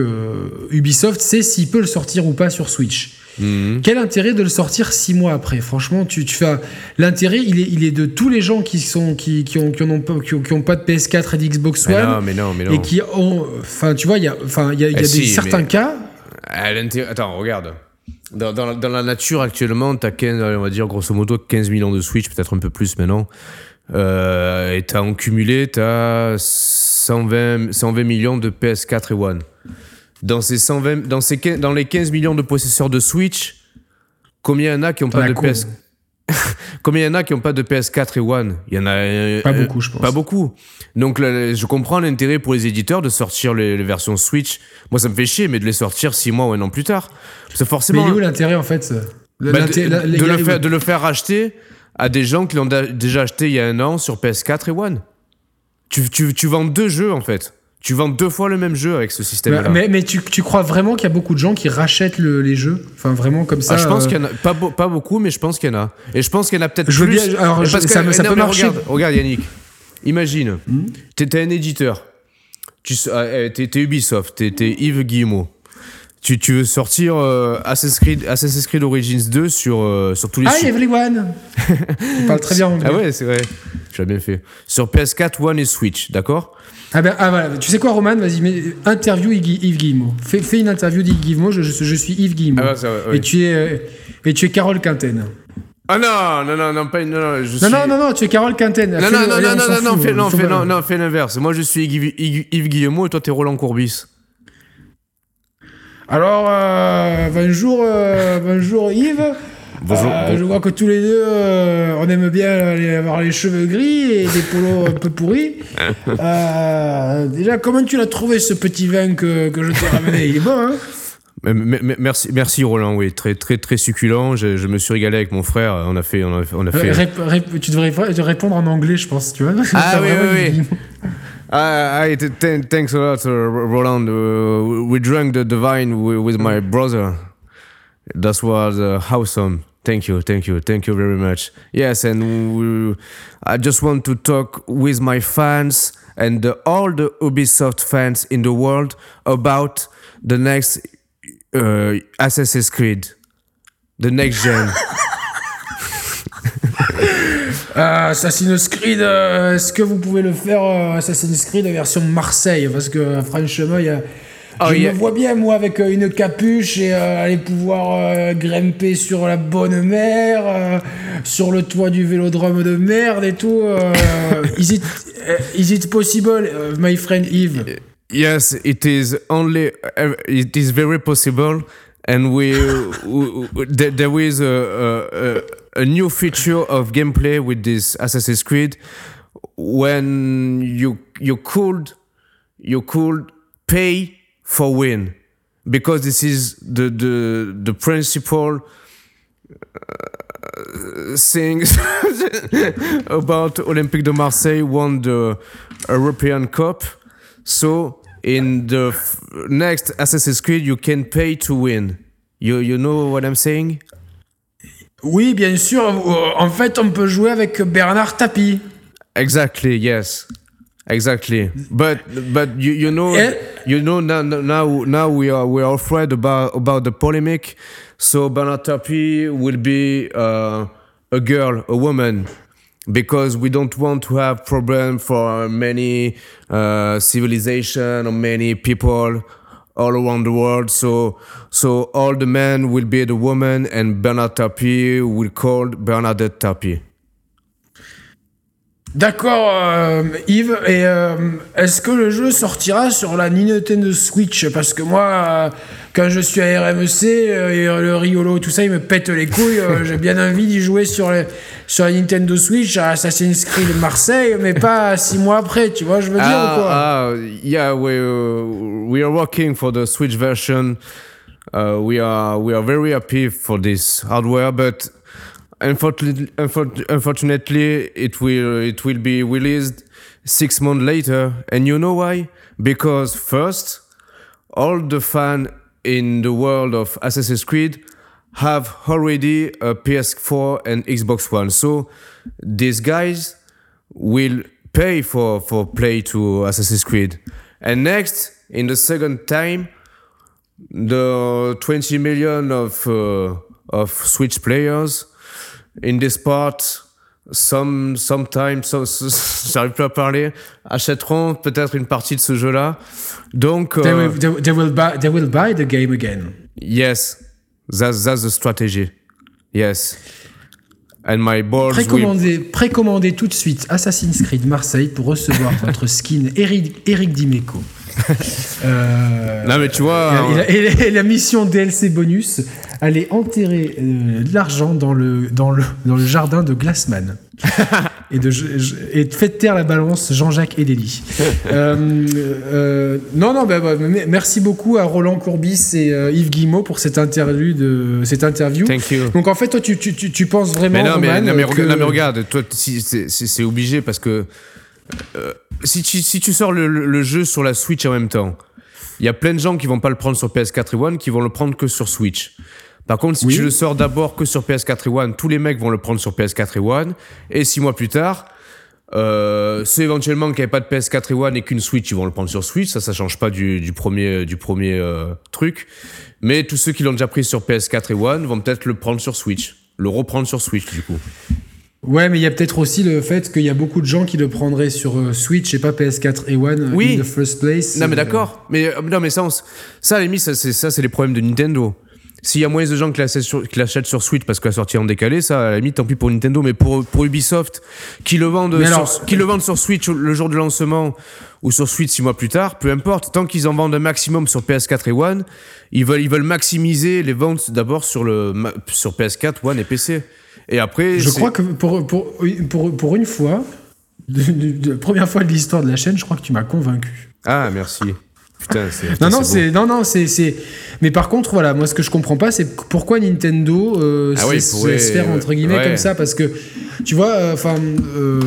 Ubisoft sait s'il peut le sortir ou pas sur Switch. Mhm. Quel intérêt de le sortir six mois après? Franchement, tu, tu fais l'intérêt, il est, il est de tous les gens qui sont qui, qui ont qui en ont pas qui ont, qui ont pas de PS4 et d'Xbox Mais One non, mais non, mais non. et qui ont, enfin, tu vois, il y a, enfin, il y a, il y a Eh des si, certains mais- cas. Attends, regarde. Dans, dans la, dans la nature actuellement, t'as 15, on va dire grosso modo 15 millions de Switch, peut-être un peu plus maintenant. Euh, et t'as en cumulé, t'as 120, 120 millions de PS4 et One. Dans ces 120, dans ces, dans les 15 millions de possesseurs de Switch, combien il y en a qui ont T'en pas as de combien PS Combien il y en a qui ont pas de PS4 et One? Il y en a euh, Pas euh, beaucoup, je pense. Pas beaucoup. Donc là, je comprends l'intérêt pour les éditeurs de sortir les, les versions Switch. Moi, ça me fait chier, mais de les sortir 6 mois ou un an plus tard. C'est Mais forcément il est où l'intérêt en fait bah, de, la- de les le faire, de le faire racheter à des gens qui l'ont déjà acheté il y a un an sur PS4 et One. Tu, tu, tu vends deux jeux en fait. Tu vends deux fois le même jeu avec ce système-là. Mais, mais, mais tu, tu crois vraiment qu'il y a beaucoup de gens qui rachètent le- les jeux Enfin, vraiment comme ça Ah, je pense euh, qu'il y en a pas, pas beaucoup, mais je pense qu'il y en a. Et je pense qu'il y en a peut-être plus. bien- alors, je- Parce que- ça ça peut marcher. Regarde, regarde, Yannick. Imagine, Hmm t'es un éditeur. Tu s- eh, t'es t'es Ubisoft, t'es t'es Yves Guillemot. Tu, tu veux sortir euh, Assassin's, Creed, Assassin's Creed Origins 2 sur, euh, sur tous les Hi everyone Il parle très bien anglais. Ah ouais, c'est vrai. Tu l'as bien fait. Sur PS4, One et Switch, d'accord? Ah ben, ah voilà, tu sais quoi, Roman? Vas-y, mais interview Yves Guillemot. Fais, fais une interview d'Yves Guillemot, je, je, je suis Yves Guillemot. Ah ouais, ça oui. et, tu es, euh, et tu es Carole Quinten. Ah non, non, non, non, pas une- non, non, je Non, suis... non, non, non, tu es Carole Quinten. Non, non, non, non, on non, non, fais, non, fais, non, non, fais l'inverse. Moi, je suis Yves, Yves- Yves Guillemot et toi, t'es Roland Courbis. Alors, euh, bonjour, euh, bonjour Yves. Bonjour. Euh, bon- Je vois que tous les deux, euh, on aime bien les- avoir les cheveux gris et des polos un peu pourris. Euh, déjà, comment tu l'as trouvé ce petit vin que, que je t'ai ramené? Il est bon, hein? Merci, merci Roland, oui, très, très, très succulent. Je, je me suis régalé avec mon frère. On a fait, on a, on a fait. Rép- rép- Tu devrais ré- répondre en anglais, je pense, tu vois. Ah oui, oui, oui. Ah, I, th- th- thanks a lot, uh, Roland. Uh, we drank the, the wine wi- with my brother. That was uh, awesome. Thank you, thank you, thank you very much. Yes, and we, I just want to talk with my fans and the, all the Ubisoft fans in the world about the next uh, Assassin's Creed, the next gen. Euh, Assassin's Creed, euh, est-ce que vous pouvez le faire euh, Assassin's Creed version Marseille? Parce que franchement, il. Oh, je il y a- me vois bien, moi, avec une capuche et aller pouvoir grimper sur la bonne mer, sur le toit du vélodrome de merde et tout. euh, is, it, is it possible, my friend Yves? Yes, it is only. Uh, it is very possible, and we, there there is a, a, a a new feature of gameplay with this Assassin's Creed when you you could you could pay for win because this is the the the principal uh, things about Olympique de Marseille won the European Cup. So in the next Assassin's Creed, you can pay to win. You you know what I'm saying? Oui, bien sûr. euh, En fait, on peut jouer avec Bernard Tapie. Exactly. Yes. Exactly. But but you you know Eh? you know now now now we are we are afraid about about the polemic. So Bernard Tapie will be uh, a girl, a woman. Because we don't want to have problem for many uh, civilization or many people all around the world. So, so all the men will be the woman, and Bernard Tapie will call Bernadette Tapie. D'accord, euh, Yves. Et euh, est-ce que le jeu sortira sur la Nintendo Switch? Parce que moi, euh, quand je suis à RMEC, et le Riolo, tout ça, il me pète les couilles. J'ai bien envie d'y jouer sur, les, sur la Nintendo Switch à Assassin's Creed Marseille, mais pas six mois après, tu vois, je veux dire ou quoi? Ah, yeah, we, uh, we are working for the Switch version. Uh, we are we are very happy for this hardware, but Unfortunately, unfortunately, it will it will be released six months later, and you know why? Because first, all the fans in the world of Assassin's Creed have already a PS4 and Xbox One, so these guys will pay for for play to Assassin's Creed. And next, in the second time, the 20 million of uh, of Switch players in this part, some, sometimes, so, j'arrive plus à parler, achèteront peut-être une partie de ce jeu-là. Donc, they, will, they, they, will buy, they will buy the game again. Yes, that's, that's the strategy. Yes. And my board précommandez, will... précommandez tout de suite Assassin's Creed Marseille pour recevoir votre skin Eric, Eric Dimeco. Euh, non mais tu vois. Et, et, et, la mission DLC bonus, aller enterrer euh, de l'argent dans le, dans, le, dans le jardin de Glassman. et, de, et de fait taire la balance Jean-Jacques Edeli. euh, euh, non, non, bah, bah, merci beaucoup à Roland Courbis et Yves Guillemot pour cette interview. De, cette interview. Thank you. Donc en fait, toi, tu, tu, tu, tu penses vraiment. Mais non, mais, non, mais, que... non, mais regarde, toi, si, c'est obligé parce que euh, si, tu, si tu sors le, le, jeu sur la Switch en même temps, il y a plein de gens qui vont pas le prendre sur PS4 et One, qui vont le prendre que sur Switch. Par contre, si oui. tu le sors d'abord que sur PS4 et One, tous les mecs vont le prendre sur PS4 et One. Et six mois plus tard, euh, ceux éventuellement qui n'avaient pas de PS4 et One et qu'une Switch, ils vont le prendre sur Switch. Ça, ça change pas du, du premier, du premier euh, truc. Mais tous ceux qui l'ont déjà pris sur PS4 et One vont peut-être le prendre sur Switch. Le reprendre sur Switch, du coup. Ouais, mais il y a peut-être aussi le fait qu'il y a beaucoup de gens qui le prendraient sur euh, Switch et pas PS4 et One oui. in the first place. Non, mais d'accord. Mais, euh, non, mais ça, on, ça, à la limite, ça, c'est, ça, c'est les problèmes de Nintendo. S'il y a moins de gens qui l'achètent sur, sur Switch parce que la sortie en décalé, ça, à la limite, tant pis pour Nintendo, mais pour, pour Ubisoft, qui le vendent, sur, qui le vendent sur Switch le jour de lancement ou sur Switch six mois plus tard, peu importe, tant qu'ils en vendent un maximum sur PS4 et One, ils veulent, ils veulent maximiser les ventes d'abord sur le, sur PS4, One et PC. Et après. Je crois que pour, pour, pour, pour une fois, de, de, de, première fois de l'histoire de la chaîne, je crois que tu m'as convaincu. Ah, merci. Putain, c'est. Non, non, c'est. Non, non, c'est. Mais par contre, voilà, moi, ce que je comprends pas, c'est pourquoi Nintendo euh, ah oui, pourrait... se faire, entre guillemets, ouais. comme ça. Parce que, tu vois, enfin, euh,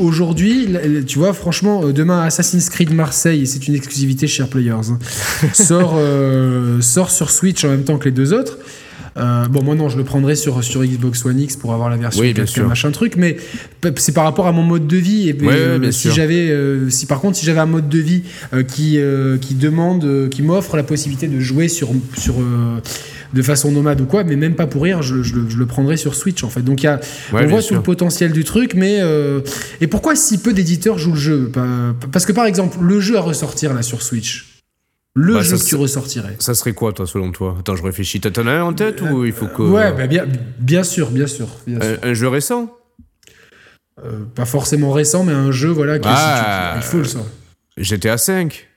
aujourd'hui, tu vois, franchement, demain, Assassin's Creed Marseille, c'est une exclusivité chez Players, hein, sort, euh, sort sur Switch en même temps que les deux autres. Euh, bon, moi non, je le prendrais sur, sur Xbox One X pour avoir la version oui, 4K, machin truc, mais c'est par rapport à mon mode de vie. Et, ouais, euh, si j'avais, euh, si par contre, si j'avais un mode de vie qui, qui demande, qui m'offre la possibilité de jouer sur, sur de façon nomade ou quoi, mais même pas pour rire, je, je, je le prendrais sur Switch en fait. Donc y a, ouais, on voit sûr. tout le potentiel du truc, mais et pourquoi si peu d'éditeurs jouent le jeu? Parce que par exemple, le jeu à ressortir là sur Switch. Le bah, jeu ça, que tu ressortirais. Ça serait quoi, toi, selon toi? Attends, je réfléchis. T'en as un en tête ou il faut que. Ouais, bah, bien, bien sûr, bien sûr. Bien un, sûr. un, jeu récent? Euh, Pas forcément récent, mais un jeu, voilà, qui ah, il faut le sortir. GTA 5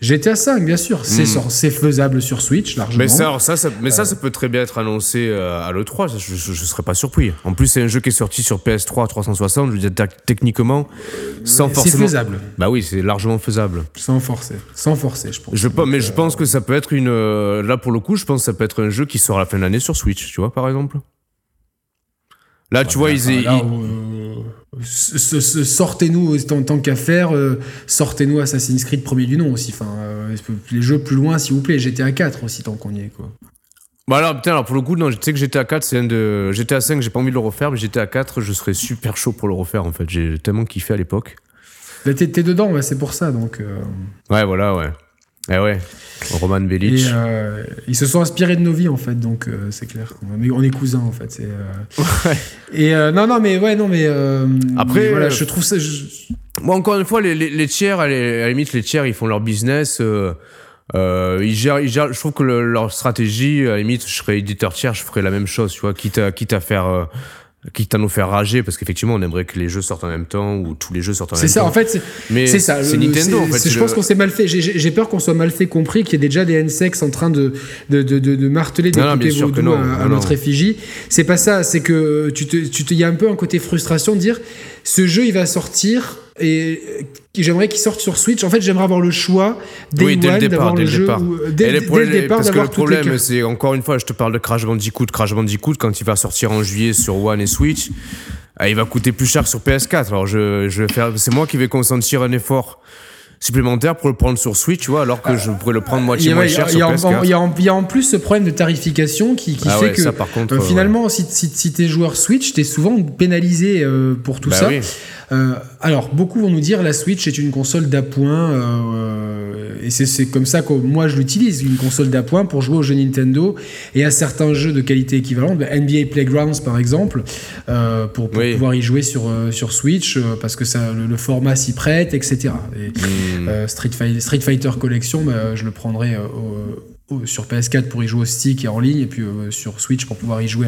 GTA 5, bien sûr, c'est mm. c'est faisable sur Switch largement. Mais ça, ça, ça mais ça, ça peut très bien être annoncé euh, à l'E3, je, je, je, serais pas surpris. En plus, c'est un jeu qui est sorti sur PS3 360, je veux dire, techniquement, sans forcément. C'est faisable. Bah oui, c'est largement faisable. Sans forcer, sans forcer, je pense. Je, Donc, mais euh... je pense que ça peut être une. Euh, là, pour le coup, je pense que ça peut être un jeu qui sort à la fin de l'année sur Switch, tu vois, par exemple. Là, tu vois, ils. Là, ils... Sortez-nous, en tant qu'à faire, euh, sortez-nous Assassin's Creed premier du nom aussi. Enfin, euh, les jeux plus loin, s'il vous plaît. GTA 4 aussi, tant qu'on y est, quoi. Bah alors, putain, alors pour le coup, non, je sais que GTA 4, c'est un de. GTA 5, j'ai pas envie de le refaire, mais GTA 4, je serais super chaud pour le refaire, en fait. J'ai tellement kiffé à l'époque. T'es dedans, ouais, c'est pour ça, donc. Euh... Ouais, voilà, ouais. Eh ouais, Roman Belic. Et, euh, ils se sont inspirés de nos vies en fait, donc euh, c'est clair. On est cousins en fait. Euh... Ouais. Et non, non, mais ouais, non, mais après, mais voilà, je trouve ça. Je... Moi, encore une fois, les, les, les tiers, à la limite, les tiers, ils font leur business. ils gèrent, ils gèrent, je trouve que le, leur stratégie, à la limite, je serais éditeur tiers, je ferais la même chose, tu vois, quitte à, quitte à faire quitte à nous faire rager parce qu'effectivement on aimerait que les jeux sortent en même temps ou tous les jeux sortent en même temps. C'est ça, en fait, c'est- Mais c'est ça. c'est Nintendo, en fait, Je pense qu'on s'est mal fait. J'ai- peur qu'on soit mal fait compris, qu'il y ait déjà des NSEX en train de, de, de, de, marteler des vaudou non, à, notre effigie. C'est pas ça. C'est que tu te, tu te, il y a un peu un côté frustration de dire, ce jeu il va sortir et euh, j'aimerais qu'il sorte sur Switch. En fait, j'aimerais avoir le choix dès oui, dès le départ, dès le départ. ou- Et dès, le départ parce que le problème, c'est encore une fois, je te parle de Crash Bandicoot. Crash Bandicoot, quand il va sortir en juillet sur One et Switch, ah, il va coûter plus cher que sur PS4. Alors je, je vais faire, c'est moi qui vais consentir un effort supplémentaire pour le prendre sur Switch, tu vois, alors que je pourrais le prendre moitié moins cher sur y a en- PS4. il y a en- plus ce problème de tarification qui, qui Ah fait ouais, que ça, par contre, euh, ouais. finalement, si, si, si t'es joueur Switch, t'es souvent pénalisé euh, pour tout Bah ça. oui. Euh, alors, beaucoup vont nous dire la Switch est une console d'appoint, et c'est- comme ça que moi je l'utilise, une console d'appoint pour jouer aux jeux Nintendo et à certains jeux de qualité équivalente, NBA Playgrounds par exemple, pour, pour Oui. pouvoir y jouer sur, sur Switch, parce que ça, le, le format s'y prête, etc. Et, Hmm. euh, Street, Fi- Street Fighter Collection, bah, je le prendrai euh, sur PS4 pour y jouer au stick et en ligne, et puis euh, sur Switch pour pouvoir y jouer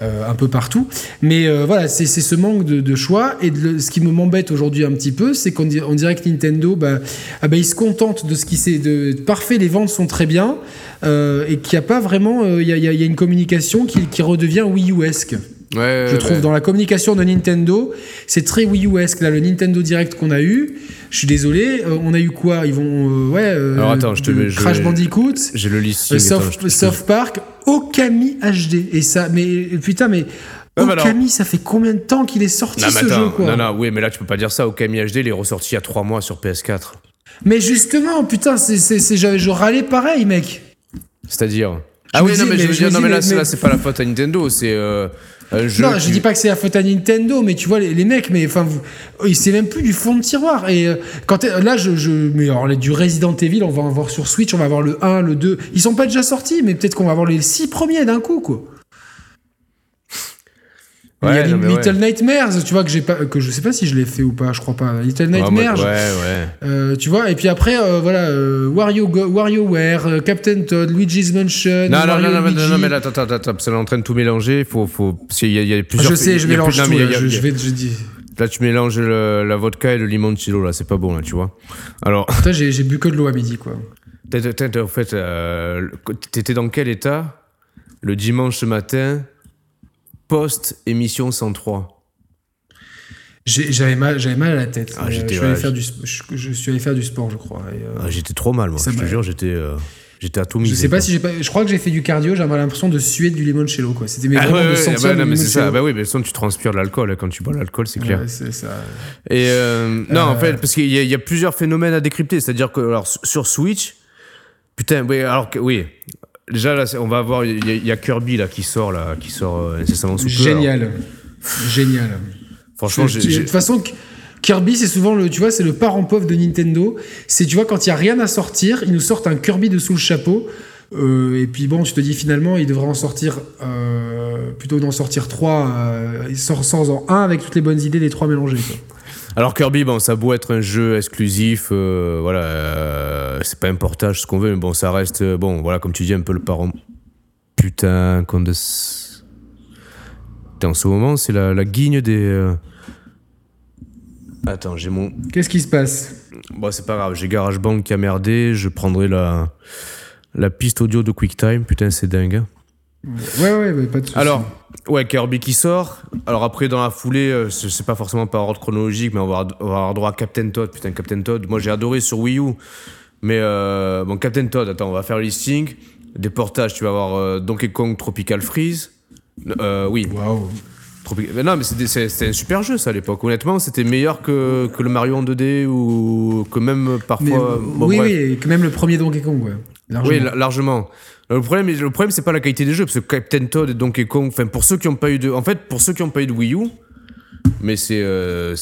un peu partout. Mais voilà, c'est ce manque de, choix. Et ce qui me m'embête aujourd'hui un petit peu, c'est qu'on di- on dirait que Nintendo, bah, ah bah, il se contente de ce qui s'est. de Parfait, les ventes sont très bien, et qu'il n'y a pas vraiment. il y a une communication qui, qui redevient Wii U-esque. Ouais, Je trouve ouais. dans la communication de Nintendo, c'est très Wii U-esque. Là, le Nintendo Direct qu'on a eu, je suis désolé, euh, on a eu quoi? Ils vont. euh, ouais. euh, Alors, attends, je te mets- Crash Bandicoot. J'ai le listing. Euh, attends, South, South Park, Okami HD. Et ça, mais putain, mais bah Okami, ça fait combien de temps qu'il est sorti Non, ce attends, jeu, quoi? non, non, oui, mais là tu peux pas dire ça. Okami HD, il est ressorti il y a 3 mois sur PS4. Mais justement, putain, c'est, c'est, je, je râlais pareil, mec. C'est-à-dire? Ah oui, non, mais, je veux dire, non, mais- là, c'est pas la faute à Nintendo, c'est jeu. non, je dis pas que c'est la faute à Nintendo, mais tu vois, les, les mecs, mais enfin, vous, oh, c'est même plus du fond de tiroir. Et euh, quand là, je, je, mais alors, les- du Resident Evil, on va en voir sur Switch, on va avoir le 1, le 2. Ils sont pas déjà sortis, mais peut-être qu'on va avoir les 6 premiers d'un coup, quoi. Il y a non, Little ouais. Nightmares, tu vois, que j'ai pas, que je sais pas si je l'ai fait ou pas, je crois pas. Little Ouais, moi- Nightmares, Ouais, ouais. euh, tu vois, et puis après, euh, voilà, euh, Wario, Go- WarioWare, euh, Captain Todd, Luigi's Mansion, Non, non, Mario non, non, non, non, mais là, attends, attends, on est en train de tout mélanger. Faut, faut, parce qu'il y y a plusieurs. je sais, je mélange tout, là, je, je vais, je dis. Là, tu mélanges le- la vodka et le limoncello, là, c'est pas bon, là, tu vois. Alors, Putain, j'ai bu que de l'eau à midi, quoi. t'étais- t'étais- en fait, euh, t'étais dans quel état le dimanche matin, post-émission 103 J'ai- J'avais mal, j'avais mal à la tête. Ah, je, suis allé ouais, faire du, sp- je, je suis allé faire du sport, je crois. euh, Ah, J'étais trop mal, moi. Je te jure, j'étais euh, j'étais atomisé. je sais pas quoi. si j'ai pas. Je crois que j'ai fait du cardio. J'avais l'impression de suer du limoncello, quoi. C'était mais Ah, ouais, de ouais, sentir bah, le non, mais c'est ça. Bah oui, mais façon, tu transpires de l'alcool hein, quand tu bois de l'alcool, c'est clair. C'est ça. Et euh, non, en Euh. fait, parce qu'il y, y a plusieurs phénomènes à décrypter. C'est-à-dire que alors, sur Switch, putain, oui, alors que, oui. Déjà, là, on va avoir. Il y, a- il y a Kirby là, qui sort, là, qui sort euh, incessamment sous peu. Alors, Génial. Génial. franchement, Je- j'ai- de toute façon, Kirby, c'est souvent le, tu vois, c'est le parent pauvre de Nintendo. C'est, tu vois, quand il y a rien à sortir, ils nous sortent un Kirby dessous le chapeau. Euh, et puis bon, tu te dis finalement, il devrait en sortir euh, plutôt d'en sortir trois. Euh, il sort sans en un avec toutes les bonnes idées des trois mélangés. quoi. Alors Kirby, bon, ça a beau être un jeu exclusif, euh, voilà, euh, c'est pas un portage, ce qu'on veut, mais bon, ça reste, euh, bon, voilà, comme tu dis, un peu le parent. Putain, qu'on de. Putain, en ce moment, c'est la, la guigne des. euh, Attends, j'ai mon. Qu'est-ce qui se passe? Bon, c'est pas grave, j'ai GarageBand qui a merdé, je prendrai la, la piste audio de QuickTime, putain, c'est dingue. hein. Ouais, ouais, ouais, pas de soucis. Alors, ouais, Kirby qui sort. Alors après, dans la foulée, euh, sais pas forcément par ordre chronologique, mais on va, avoir- on va avoir droit à Captain Todd. Putain, Captain Todd, moi j'ai adoré sur Wii U. Mais euh, bon, Captain Todd, attends, on va faire le listing. Des portages, tu vas avoir euh, Donkey Kong Tropical Freeze. Euh, oui, Waouh. Tropical- mais non, mais c'était c'est- un super jeu ça à l'époque. Honnêtement, c'était meilleur que, que le Mario en 2D ou que même parfois. Mais, bon, oui, bref. oui, que même le premier Donkey Kong, ouais. Largement. Oui, la- largement. Le problème, le problème, c'est pas la qualité des jeux, parce que Captain Todd et Donkey Kong, enfin, pour ceux qui ont pas eu de, en fait, pour ceux qui ont pas eu de Wii U, mais c'est, euh,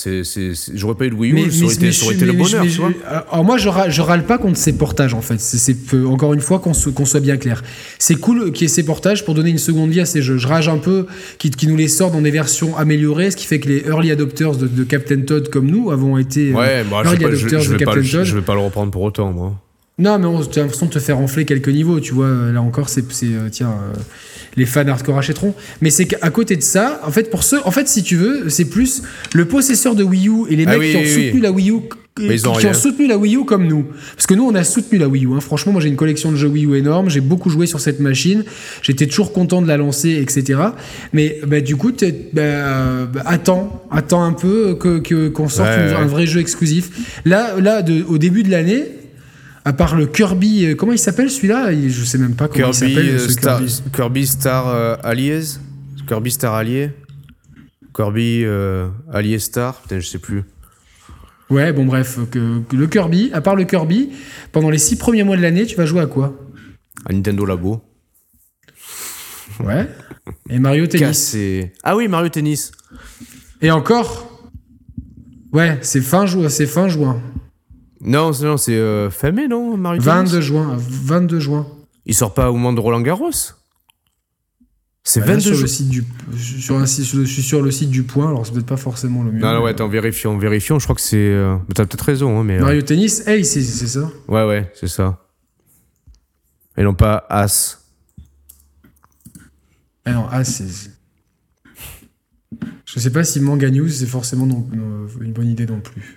j'aurais pas eu de Wii U, ça aurait été, ça aurait été le mais- bonheur, mais tu je- vois. Alors moi, je, ra- je râle pas contre ces portages en fait. C'est, euh, encore une fois qu'on, soit bien clair. C'est cool qu'il y ait ces portages pour donner une seconde vie à ces jeux. Je rage un peu qu'ils, nous les sortent dans des versions améliorées, ce qui fait que les early adopters de, de Captain Todd comme nous avons été euh, Ouais, moi, je, early pas- je- adopters je de vais Captain Todd. je vais pas le reprendre pour autant, moi. Non, mais on, as l'impression de te faire enfler quelques niveaux, tu vois. Là encore, c'est, euh, tiens. euh. les fans hardcore achèteront. Mais c'est qu'à côté de ça, en fait, pour ceux, en fait, si tu veux, c'est plus le possesseur de Wii U et les Ah mecs oui, qui ont oui, soutenu oui. la Wii U. Mais ils qui ont soutenu la Wii U comme nous. Parce que nous, on a soutenu la Wii U. hein. Franchement, moi, j'ai une collection de jeux Wii U énorme. J'ai beaucoup joué sur cette machine. J'étais toujours content de la lancer, etc. Mais bah, du coup, bah, euh, bah, attends, attends un peu que qu'on sorte Ouais, une- ouais. un vrai jeu exclusif. Là, là, de- au début de l'année. À part le Kirby, euh, comment il s'appelle celui-là? Il- Je sais même pas comment il Kirby, s'appelle. euh, Star, Kirby. Kirby Star euh, Allies Kirby Star Allié? Kirby euh, Allié Star? Putain, je sais plus. Ouais, bon bref, que, que le Kirby, à part le Kirby, pendant les six premiers mois de l'année, tu vas jouer à quoi? À Nintendo Labo. Ouais. Et Mario Tennis. Cassé. Ah oui, Mario Tennis. Et encore? Ouais, c'est fin juin, c'est fin juin. Non, c'est non, c'est euh, non, Mario 22 Tennis juin, 22 juin. Il sort pas au moment de Roland Garros? C'est Bah, là, 22 sur le site du sur un site- je suis sur le site du point, alors c'est peut-être pas forcément le mieux. Non, non, ouais, attends, vérifions, vérifions. Je crois que c'est. euh, T'as peut-être raison, hein, mais. euh, Mario Tennis, hey, c'est c'est ça? Ouais, ouais, c'est ça. Et non pas As. Ah non, ah c'est c'est- Je sais pas si Manga News c'est forcément non- non- une bonne idée non plus.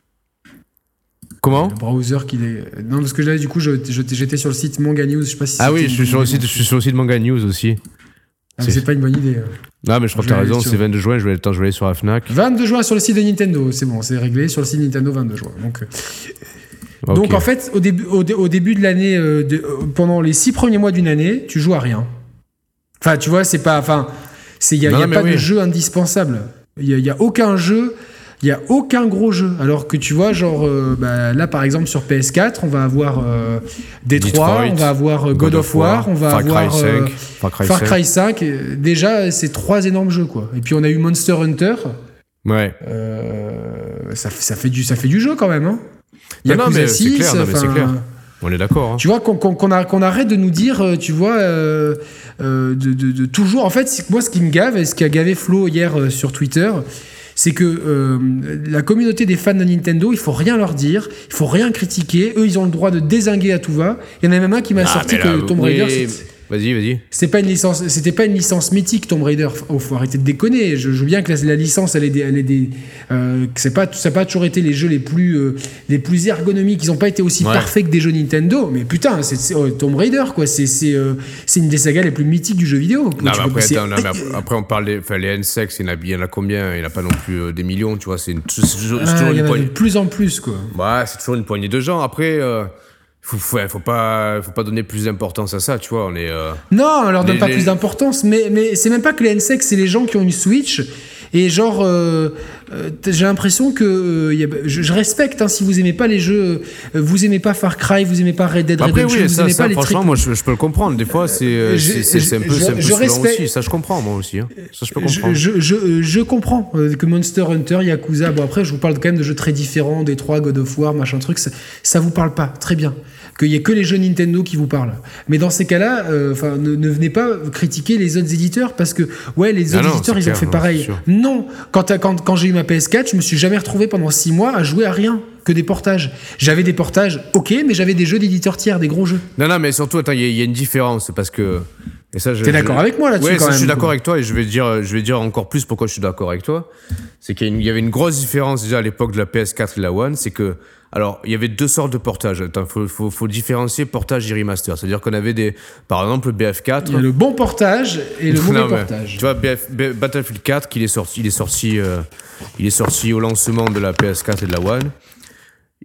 Comment Le browser qui est non parce que là du coup j'étais sur le site Manga News, je sais pas si Ah oui, je suis, sur le site, je suis sur le site Manga News aussi. Ah, c'est pas une bonne idée. Non, mais je crois que t'as raison, c'est 22 juin, je vais, attends, je vais aller sur la Fnac. 22 juin sur le site de Nintendo, c'est bon, c'est réglé sur le site Nintendo 22 juin. Donc, euh, donc en fait, au début, au, dé- au début de l'année, euh, euh, pendant les six premiers mois d'une année, tu joues à rien. Enfin, tu vois, c'est pas, enfin, il y a, Non, y a pas de jeu indispensable. Il y a, y a aucun jeu. Il y a aucun gros jeu. Alors que tu vois, genre euh, bah, là par exemple sur PS4, on va avoir euh, Detroit, Detroit, on va avoir euh, God, of War, on va Far avoir Cry euh, 5. Far Cry Far 5. Cry 5. euh, Déjà, c'est trois énormes jeux quoi. Et puis on a eu Monster Hunter. Ouais. Ça, fait- ça, fait du, ça fait du jeu quand même. Hein. C'est 6, clair, non, mais c'est clair. On est d'accord. Hein. Tu vois, qu'on a- arrête de nous dire, tu vois, euh, euh, de, de- de toujours. En fait, moi, ce qui me gave, et ce qui a gavé Flo hier euh, sur Twitter, c'est que euh, la communauté des fans de Nintendo, il faut rien leur dire, il faut rien critiquer. Eux, ils ont le droit de désinguer à tout va. Il y en a même un qui m'a Ah, sorti là, que Tomb oui, Raider, c'est- Vas-y, vas-y. c'est pas une licence, c'était pas une licence mythique Tomb Raider. Oh, faut arrêter de déconner. Je, je veux bien que la, la licence, elle est des, elle est des, euh, c'est pas, ça n'a pas toujours été les jeux les plus, euh, les plus ergonomiques. Ils ont pas été aussi Ouais. parfaits que des jeux Nintendo. Mais putain, c'est oh, Tomb Raider quoi. C'est, c'est, euh, c'est une des sagas les plus mythiques du jeu vidéo. Non, mais après, c'est- attends, non, mais après, après, on parle des enfin, les N-Sex, il y en a, il y en a combien? Il n'y en a pas non plus des millions, tu vois. C'est une- c'est toujours, Ah, toujours y une en a de poignée. plus en plus quoi. Ouais, c'est toujours une poignée de gens. Après, faut, pas, faut pas donner plus d'importance à ça, tu vois. On est. euh, Non, on leur donne Les- pas les- plus d'importance, mais, mais c'est même pas que les NSEC, c'est les gens qui ont une Switch. Et genre, euh, euh, j'ai l'impression que euh, y a- je, je respecte. hein, si vous aimez pas les jeux, euh, vous aimez pas Far Cry, vous aimez pas Red Dead Après, Redemption, oui, vous ça, aimez ça pas les franchement, moi, je, je peux le comprendre. Des fois, c'est c'est- un peu, je- c'est un peu je respecte- aussi. Ça, je comprends, moi aussi. hein. Ça, je peux comprendre. je, comprends que Monster Hunter, Yakuza, bon après je vous parle quand même de jeux très différents, des trois God of War, machin truc, ça, ça vous parle pas, très bien. Qu'il y ait que les jeux Nintendo qui vous parlent. Mais dans ces cas-là, enfin, ne, ne venez pas critiquer les autres éditeurs parce que ouais, les Ah autres non, éditeurs ils ont fait non, pareil. Non, quand, quand, quand j'ai eu ma PS4, je me suis jamais retrouvé pendant six mois à jouer à rien que des portages. J'avais des portages, ok, mais j'avais des jeux d'éditeurs tiers, des gros jeux. Non, non, mais surtout, attends, il y, a- il y a une différence parce que. Et ça, je- T'es je- d'accord avec moi là-dessus Ouais, quand ça, je suis d'accord avec toi et je vais dire, je vais dire encore plus pourquoi je suis d'accord avec toi. C'est qu'il y, une- y avait une grosse différence déjà à l'époque de la PS4 et de la One, c'est que alors il y avait deux sortes de portages. Attends, faut, faut, faut différencier portage et remaster. C'est-à-dire qu'on avait des, par exemple, le BF4. Il y a le bon portage et le mauvais portage. Tu vois, BF Battlefield 4, qu'il est sorti, il est sorti, euh, il est sorti au lancement de la PS4 et de la One.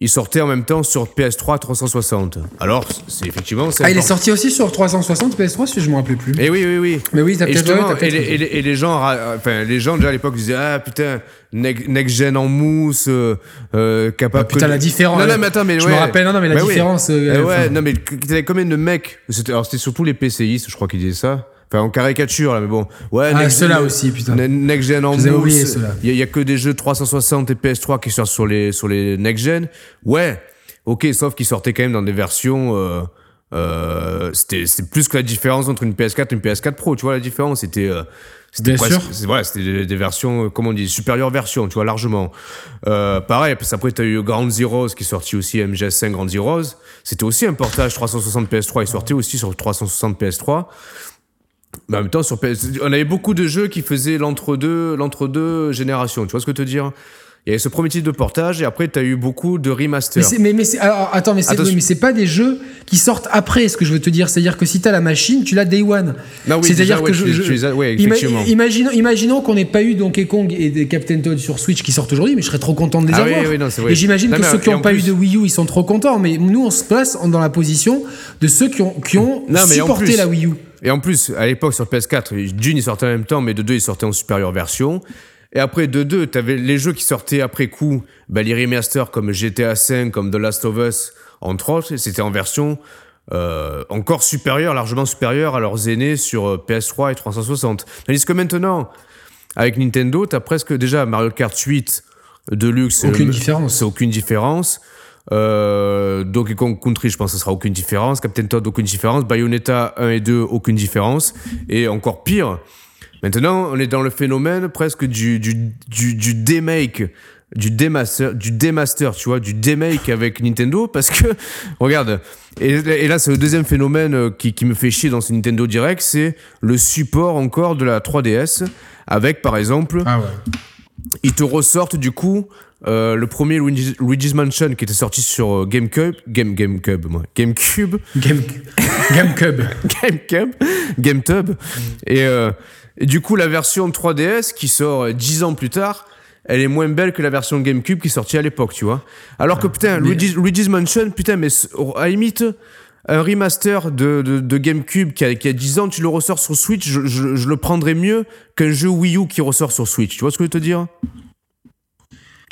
Il sortait en même temps sur PS3 360. Alors, c'est effectivement, Ah, il est sorti aussi sur 360 PS3, si je me rappelais plus. Et oui, oui, oui. Mais oui, t'as Et peut-être et, les, et les- et les gens, enfin, les gens déjà à l'époque disaient ah putain, next, gen en mousse, euh, euh, capable. Ah, putain, que- la différence. Non, non, mais attends, mais Je ouais. me rappelle, non, non, mais la Bah oui. différence, euh, Eh ouais, enfin- non, mais t'avais combien de mecs? C'était, alors c'était surtout les PCistes, je crois qu'ils disaient ça. Enfin, en caricature là, mais bon. Ouais. Ah, next- ceux-là aussi, putain. ne- Next gen en ceux-là. Il y, a- il y a que des jeux 360 et PS3 qui sortent sur les sur les next gen. Ouais. Ok, sauf qu'ils sortaient quand même dans des versions. Euh, euh, c'était c'est plus que la différence entre une PS4 et une PS4 Pro. Tu vois la différence C'était euh, c'était voilà, c'était des, des versions, euh, comment on dit, supérieures versions, tu vois, largement. Euh, pareil, parce qu'après, t'as eu Ground Zeroes qui est sorti aussi, MGS5 Ground Zeroes. C'était aussi un portage 360 PS3, il sortait aussi sur 360 PS3. Mais en même temps, sur PS, on avait beaucoup de jeux qui faisaient l'entre-deux, l'entre-deux générations. Tu vois ce que je veux te dire? Il y avait ce premier titre de portage et après tu as eu beaucoup de remasters. Mais, mais, alors, attends, mais c'est mais pas des jeux qui sortent après, ce que je veux te dire. C'est-à-dire que si tu as la machine, tu l'as day one. Oui, C'est-à-dire que je, effectivement. imaginons, imaginons qu'on n'ait pas eu Donkey Kong et des Captain Toad sur Switch qui sortent aujourd'hui, mais je serais trop content de les ah avoir. Oui, non, et j'imagine que ceux qui n'ont pas eu de Wii U, ils sont trop contents. Mais nous, on se place dans la position de ceux qui ont, qui ont supporté la Wii U. Et en plus, à l'époque sur PS4, d'une il sortait en même temps, mais de deux il sortait en supérieure version. Et après, de deux, t'avais les jeux qui sortaient après coup, bah, les remasters comme GTA V, comme The Last of Us, entre autres, c'était en version euh, encore supérieure, largement supérieure à leurs aînés sur euh, PS3 et 360. Tandis que maintenant, avec Nintendo, t'as presque déjà Mario Kart 8 Deluxe. Aucune euh, différence. C'est aucune différence. Euh, Donkey Kong Country, je pense que ce sera aucune différence. Captain Toad, aucune différence. Bayonetta 1 et 2, aucune différence. Et encore pire, Maintenant, on est dans le phénomène presque du, du, du, du du demaster, du demaster, tu vois, du demake avec Nintendo, parce que, regarde, et, là, c'est le deuxième phénomène euh, qui, qui, me fait chier dans ce Nintendo Direct, c'est le support encore de la 3DS, avec par exemple, ah ouais. ils te ressortent du coup euh, le premier Luigi's, Mansion qui était sorti sur euh, GameCube, Game, GameCube, moi, GameCube, Game, GameCube, GameCube, GameTube, et euh, et du coup, la version 3DS qui sort 10 ans plus tard, elle est moins belle que la version GameCube qui sortait à l'époque, tu vois. Alors que putain, Luigi's, Mansion, putain, mais à limite, un remaster de, de, GameCube qui a, qui a 10 ans, tu le ressors sur Switch, je, je, le prendrais mieux qu'un jeu Wii U qui ressort sur Switch. Tu vois ce que je veux te dire?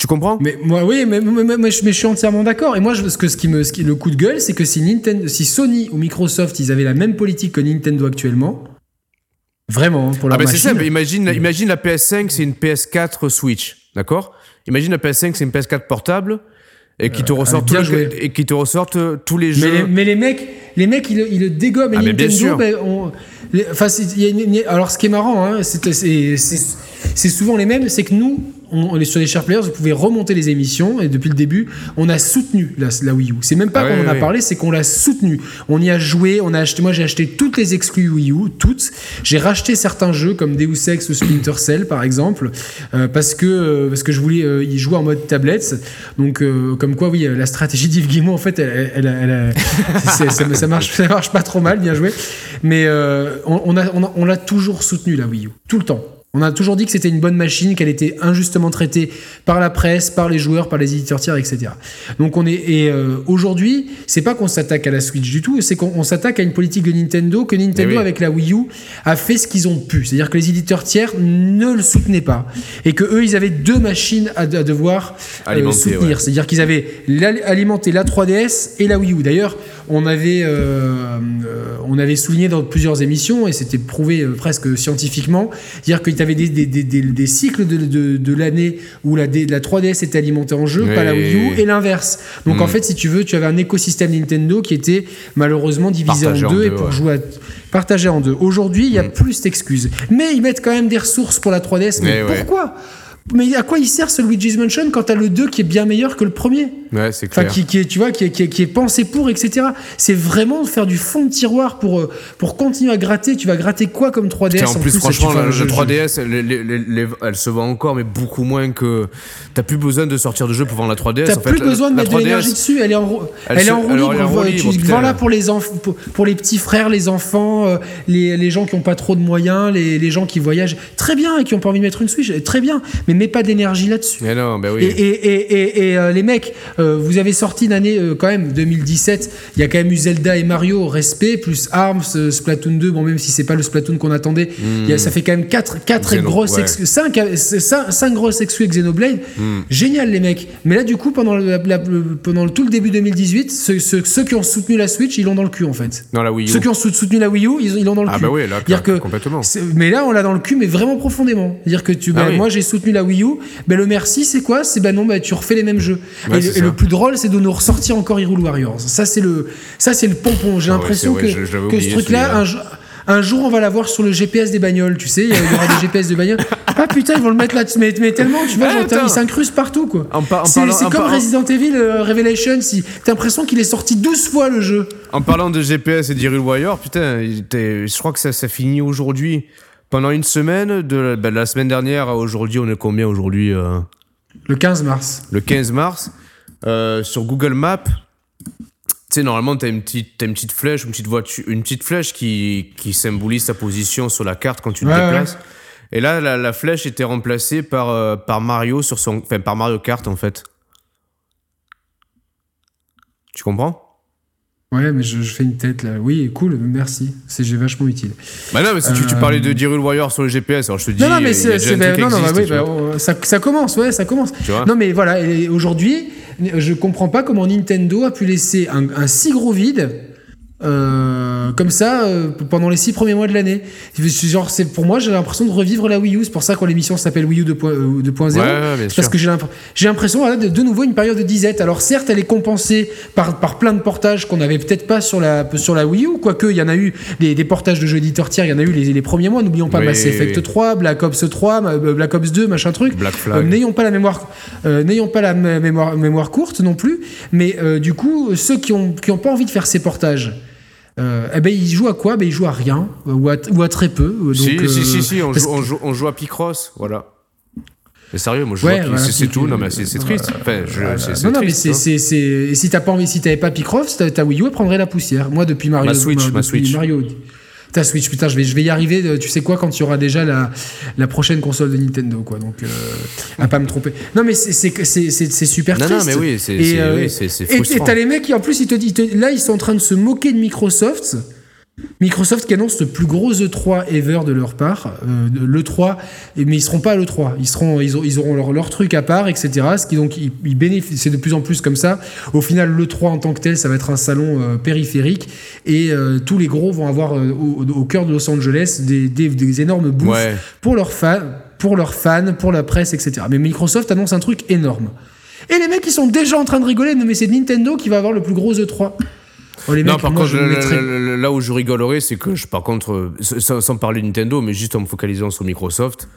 Tu comprends? Mais moi, oui, mais, mais, je, suis entièrement d'accord. Et moi, je, ce, que, ce, qui me, ce qui, le coup de gueule, c'est que si, Nintendo, si Sony ou Microsoft, ils avaient la même politique que Nintendo actuellement, Vraiment, hein, pour la ah ben C'est simple, imagine, imagine la PS5, c'est une PS4 Switch, d'accord? Imagine la PS5, c'est une PS4 portable et qui te euh, ressort et qui te ressortent tous les jeux. Mais les, mecs, les mecs, ils, ils le dégomment. Et ah, Nintendo, ben, on, enfin, alors ce qui est marrant, hein, c'est souvent les mêmes, c'est que nous, on, est sur les Sharp Players, vous pouvez remonter les émissions et depuis le début, on a soutenu la, la Wii U. C'est même pas qu'on en a parlé, c'est qu'on l'a soutenu. On y a joué, on a acheté, moi j'ai acheté toutes les exclus Wii U, toutes. J'ai racheté certains jeux comme Deus Ex ou Splinter Cell par exemple, euh, parce que euh, parce que je voulais euh, y jouer en mode tablette. Donc comme quoi, oui, la stratégie d'Yves Guillemot en fait, elle, elle, ça, marche, ça marche pas trop mal, bien joué. Mais on, on, a, on l'a toujours soutenu la Wii U, tout le temps. On a toujours dit que c'était une bonne machine, qu'elle était injustement traitée par la presse, par les joueurs, par les éditeurs tiers, etc. Donc on est et euh, aujourd'hui, c'est pas qu'on s'attaque à la Switch du tout, c'est qu'on s'attaque à une politique de Nintendo que Nintendo avec la Wii U a fait ce qu'ils ont pu, c'est-à-dire que les éditeurs tiers ne le soutenaient pas. Et que eux ils avaient deux machines à, devoir euh, soutenir, c'est-à-dire qu'ils avaient alimenté la 3DS et la Wii U. D'ailleurs, on avait euh, on avait souligné dans plusieurs émissions et c'était prouvé presque scientifiquement, dire que tu avais des, des, des, des, cycles de, de, l'année où la, la 3DS était alimentée en jeu, pas la Wii U, et l'inverse. Donc en fait, si tu veux, tu avais un écosystème Nintendo qui était malheureusement divisé en deux, et pour jouer partagé en deux. Aujourd'hui, il y a hmm. plus d'excuses. Mais ils mettent quand même des ressources pour la 3DS. Mais, pourquoi? Mais à quoi il sert ce Luigi's Mansion quand t'as le 2 qui est bien meilleur que le premier Ouais, c'est clair. Enfin, qui, qui, est, tu vois, qui est, qui est, pensé pour, etc. C'est vraiment faire du fond de tiroir pour, euh, pour continuer à gratter. Tu vas gratter quoi comme 3DS En, plus, franchement, le, 3DS, elle, se vend encore, mais beaucoup moins que. T'as plus besoin de sortir de jeu pour vendre la 3DS. T'as plus besoin de mettre de l'énergie dessus. Elle est en, roue libre. Tu là pour les, pour, pour, les petits frères, les enfants, euh, les, les gens qui n'ont pas trop de moyens, les, les gens qui voyagent. Très bien et qui n'ont pas envie de mettre une Switch. Très bien. Mais mets pas d'énergie là-dessus. Mais non, bah oui. Et, et, et, et euh, les mecs, euh, vous avez sorti une année euh, quand même 2017. Il y a quand même eu Zelda et Mario, respect, plus Arms, Splatoon 2. Bon, même si c'est pas le Splatoon qu'on attendait, hmm. ça fait quand même 4, 4 grosses ouais. 5, 5, grosses exclus Xenoblade. Hmm. Génial, les mecs. Mais là, du coup, pendant, pendant tout le début 2018, ceux, ceux, qui ont soutenu la Switch, ils l'ont dans le cul en fait. Dans la Wii U. Ceux qui ont soutenu la Wii U, ils l'ont dans le ah cul. Ah bah oui, là, que, complètement. Mais là, on l'a dans le cul, mais vraiment profondément. dire que tu, ah ben, moi, j'ai soutenu la Wii U, ben, le merci, c'est quoi? C'est ben non, ben, tu refais les mêmes jeux. et, le, plus drôle, c'est de nous ressortir encore Hyrule Warriors. Ça, c'est le, ça, c'est le pompon. J'ai ah l'impression que, que ce truc-là, un jour on va l'avoir sur le GPS des bagnoles, tu sais, il y aura des GPS de bagnoles. Ah putain, ils vont le mettre là, mais, mais tellement, tu vois, Ah, genre, attends. il s'incruste partout quoi. Par- C'est comme par- Resident Evil euh, Revelation, si t'as l'impression qu'il est sorti 12 fois le jeu. En parlant de GPS et d'Hyrule Warrior, putain, je crois que ça, ça finit aujourd'hui. Pendant une semaine, de la, ben, la semaine dernière à aujourd'hui, on est combien aujourd'hui euh, Le 15 mars. Le 15 mars. Euh, sur Google Maps, tu sais, normalement, t'as une petite, t'as une petite flèche, une petite voiture, une petite flèche qui, qui symbolise ta position sur la carte quand tu te Ouais, déplaces. Et là, la, la flèche était remplacée par, euh, par Mario sur son, enfin, par Mario Kart, en fait. Tu comprends? Ouais, mais je, je fais une tête là. Oui, cool, merci. C'est j'ai vachement utile. Bah non, mais si tu, tu Euh, parlais de Hyrule Warrior sur le GPS, alors je te dis, Non, non, mais c'est. bah, non, non, bah, oui, bah, oh, ça, ça commence, ouais, ça commence. Tu vois Non, mais voilà, et aujourd'hui, je comprends pas comment Nintendo a pu laisser un, un si gros vide. Euh, comme ça euh, pendant les six premiers mois de l'année genre c'est pour moi j'ai l'impression de revivre la Wii U c'est pour ça que l'émission s'appelle Wii U 2.0 euh, 2.0 Ouais, parce sûr. que j'ai l'imp- j'ai l'impression voilà, de, de nouveau une période de disette. Alors certes, elle est compensée par, par plein de portages qu'on n'avait peut-être pas sur la, sur la Wii U, quoique il y en a eu des, des portages de jeux éditeurs tiers, il y en a eu les, les premiers mois. N'oublions pas Oui, Mass Effect oui. 3, Black Ops 3, ma- euh, Black Ops 2, machin truc. N'ayons pas la mémoire, n'ayons pas la mé- mémoire, mémoire courte non plus. Mais du coup, ceux qui ont, qui ont pas envie de faire ces portages. Euh, eh ben, ils jouent à quoi? Ben, Ils jouent à rien, ou à, ou à très peu. euh, si, donc, si, euh, si, si, on parce joue, on, joue, on joue à Picross, voilà. Mais sérieux, moi je joue Ouais, voilà, c'est tout, non mais c'est triste. Enfin, je- c'est c'est non, non, mais triste, c'est, hein. c'est, et si t'as pas envie, si t'avais pas Picross, ta, Wii U elle prendrait la poussière. Moi, depuis Mario, Ma Switch, depuis ma Switch. Mario, ta Switch, putain, je vais, je vais y arriver. euh, Tu sais quoi, quand il y aura déjà la, la prochaine console de Nintendo, quoi. Donc, euh, à pas me tromper. Non, mais c'est, super Non, triste. non, mais oui, c'est euh, oui, Et, t'as les mecs qui, en plus, ils te, ils te- là, ils sont en train de se moquer de Microsoft. Microsoft qui annonce le plus gros E3 ever de leur part, euh, de l'E3, et- mais ils seront pas à l'E3, ils, seront, ils, auront- ils auront leur, leur truc à part, etc. Ce qui donc, ils, ils bénéficient, c'est de plus en plus comme ça. Au final, l'E3 en tant que tel, ça va être un salon euh, périphérique, et euh, tous les gros vont avoir au, au cœur de Los Angeles des, des- des énormes booths Ouais. pour leurs fans, pour leurs fans, pour la presse, etc. Mais Microsoft annonce un truc énorme. Et les mecs, ils sont déjà en train de rigoler, mais c'est Nintendo qui va avoir le plus gros E3. Oh, les Non, par moi, contre, je le- me mettrais- le- le- là où je rigolerais, c'est que je, par contre, euh, sans, sans parler de Nintendo, mais juste en me focalisant sur Microsoft,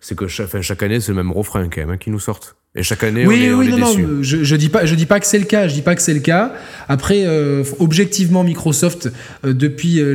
c'est que chaque, année, c'est le même refrain quand même hein, qui nous sortent. Et chaque année, Oui, on est, on oui, est non, non, je, je dis pas, je dis pas que c'est le cas, je dis pas que c'est le cas. Après, euh, objectivement, Microsoft, euh, depuis euh,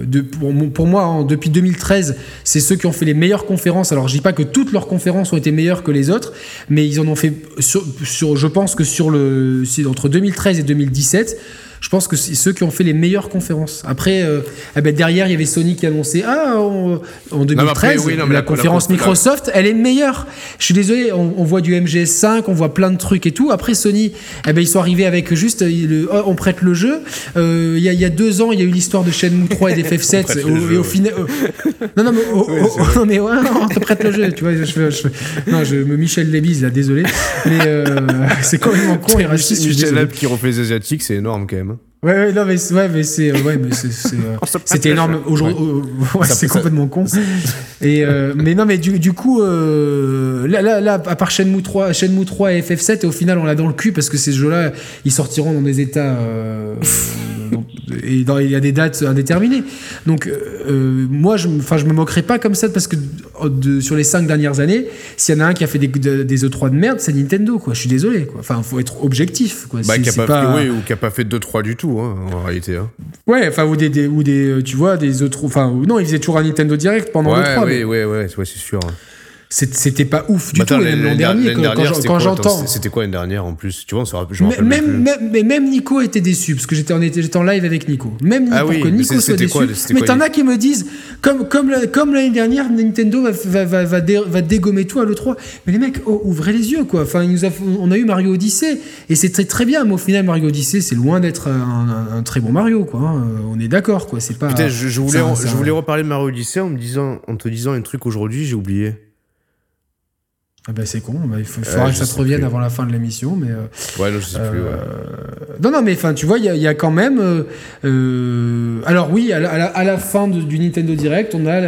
le, de, pour, moi, hein, depuis 2013, c'est ceux qui ont fait les meilleures conférences. Alors, je dis pas que toutes leurs conférences ont été meilleures que les autres, mais ils en ont fait sur, sur- je pense que sur le, c'est entre 2013 et 2017. Je pense que c'est ceux qui ont fait les meilleures conférences. Après, euh, eh ben derrière, il y avait Sony qui annonçait Ah, on- en 2013, après, oui, non, mais la, la- conférence la- Microsoft, elle est meilleure. Je suis désolé, on, on voit du MGS5, on voit plein de trucs et tout. Après, Sony, eh ben, ils sont arrivés avec juste euh, le, oh, on prête le jeu. Euh, Il y, a, il y a deux ans, il y a eu l'histoire de Shenmue 3 et d'FF7. prête au- le et au final. non, non, mais, oh, oh, mais ouais, on te prête le jeu. Tu vois, je, je non, je me Michel Lévise, là, désolé. Mais euh, c'est complètement con et raciste. Michel. Leb qui refait les Asiatiques, c'est énorme quand même. Ouais, ouais, non, mais c'est, ouais, mais c'est, euh, ouais, mais c'est, c'est, euh, énorme. Aujourd'hui, euh, ouais, Ça- c'est complètement con. Et, euh, mais non, mais du, du coup, euh, là, là, là, à part Shenmue 3, Shenmue 3 et FF7, au final, on l'a dans le cul parce que ces jeux-là, ils sortiront dans des états, euh, et dans, il y a des dates indéterminées. Donc, euh, moi, je, enfin, je me moquerai pas comme ça parce que de- sur les cinq dernières années, s'il y en a un qui a fait des, de- des E3 de merde, c'est Nintendo, quoi. Je suis désolé, quoi. Enfin, faut être objectif, quoi. Bah, qui a c'est pas, oui, ou qui a pas fait 2-3 du tout, hein, en réalité. Hein. Ouais, enfin, ou des, des- ou des, euh, tu vois, des autres. Enfin, ou- non, ils faisaient toujours un Nintendo Direct pendant Ouais, le 3, oui, mais ouais, ouais, ouais, c'est sûr. c'est- c'était pas ouf du Bah, tout, l'an dernier, quand, j'entends. c'était- quoi l'année dernière en plus? Tu vois, on se rappelle, je me Mais rappelle même, plus. même, mais même Nico était déçu parce que j'étais en, j'étais en live avec Nico. Même Nico, Ah oui, pour que mais Nico soit déçu. quoi, mais t'en as qui me disent, comme, comme, comme l'année dernière, Nintendo va, va, va, va, dé- va dégommer tout à l'E3. Mais les mecs, oh, ouvrez les yeux, quoi. Enfin, il nous a, on a eu Mario Odyssey et c'est très, très bien, mais au final, Mario Odyssey, c'est loin d'être un, un- un très bon Mario, quoi. hein. On est d'accord, quoi. C'est pas. Putain, je, je voulais, ça- je voulais reparler de Mario Odyssey en, me disant, en te disant un truc aujourd'hui, j'ai oublié. Ah bah c'est con, bah, il faudra que ça te revienne plus. avant la fin de l'émission, mais euh, Ouais, non, je sais plus. euh, Ouais. non non mais enfin tu vois il y, a- il y a quand même euh, alors oui à la, à la- à la fin de- du Nintendo Direct on a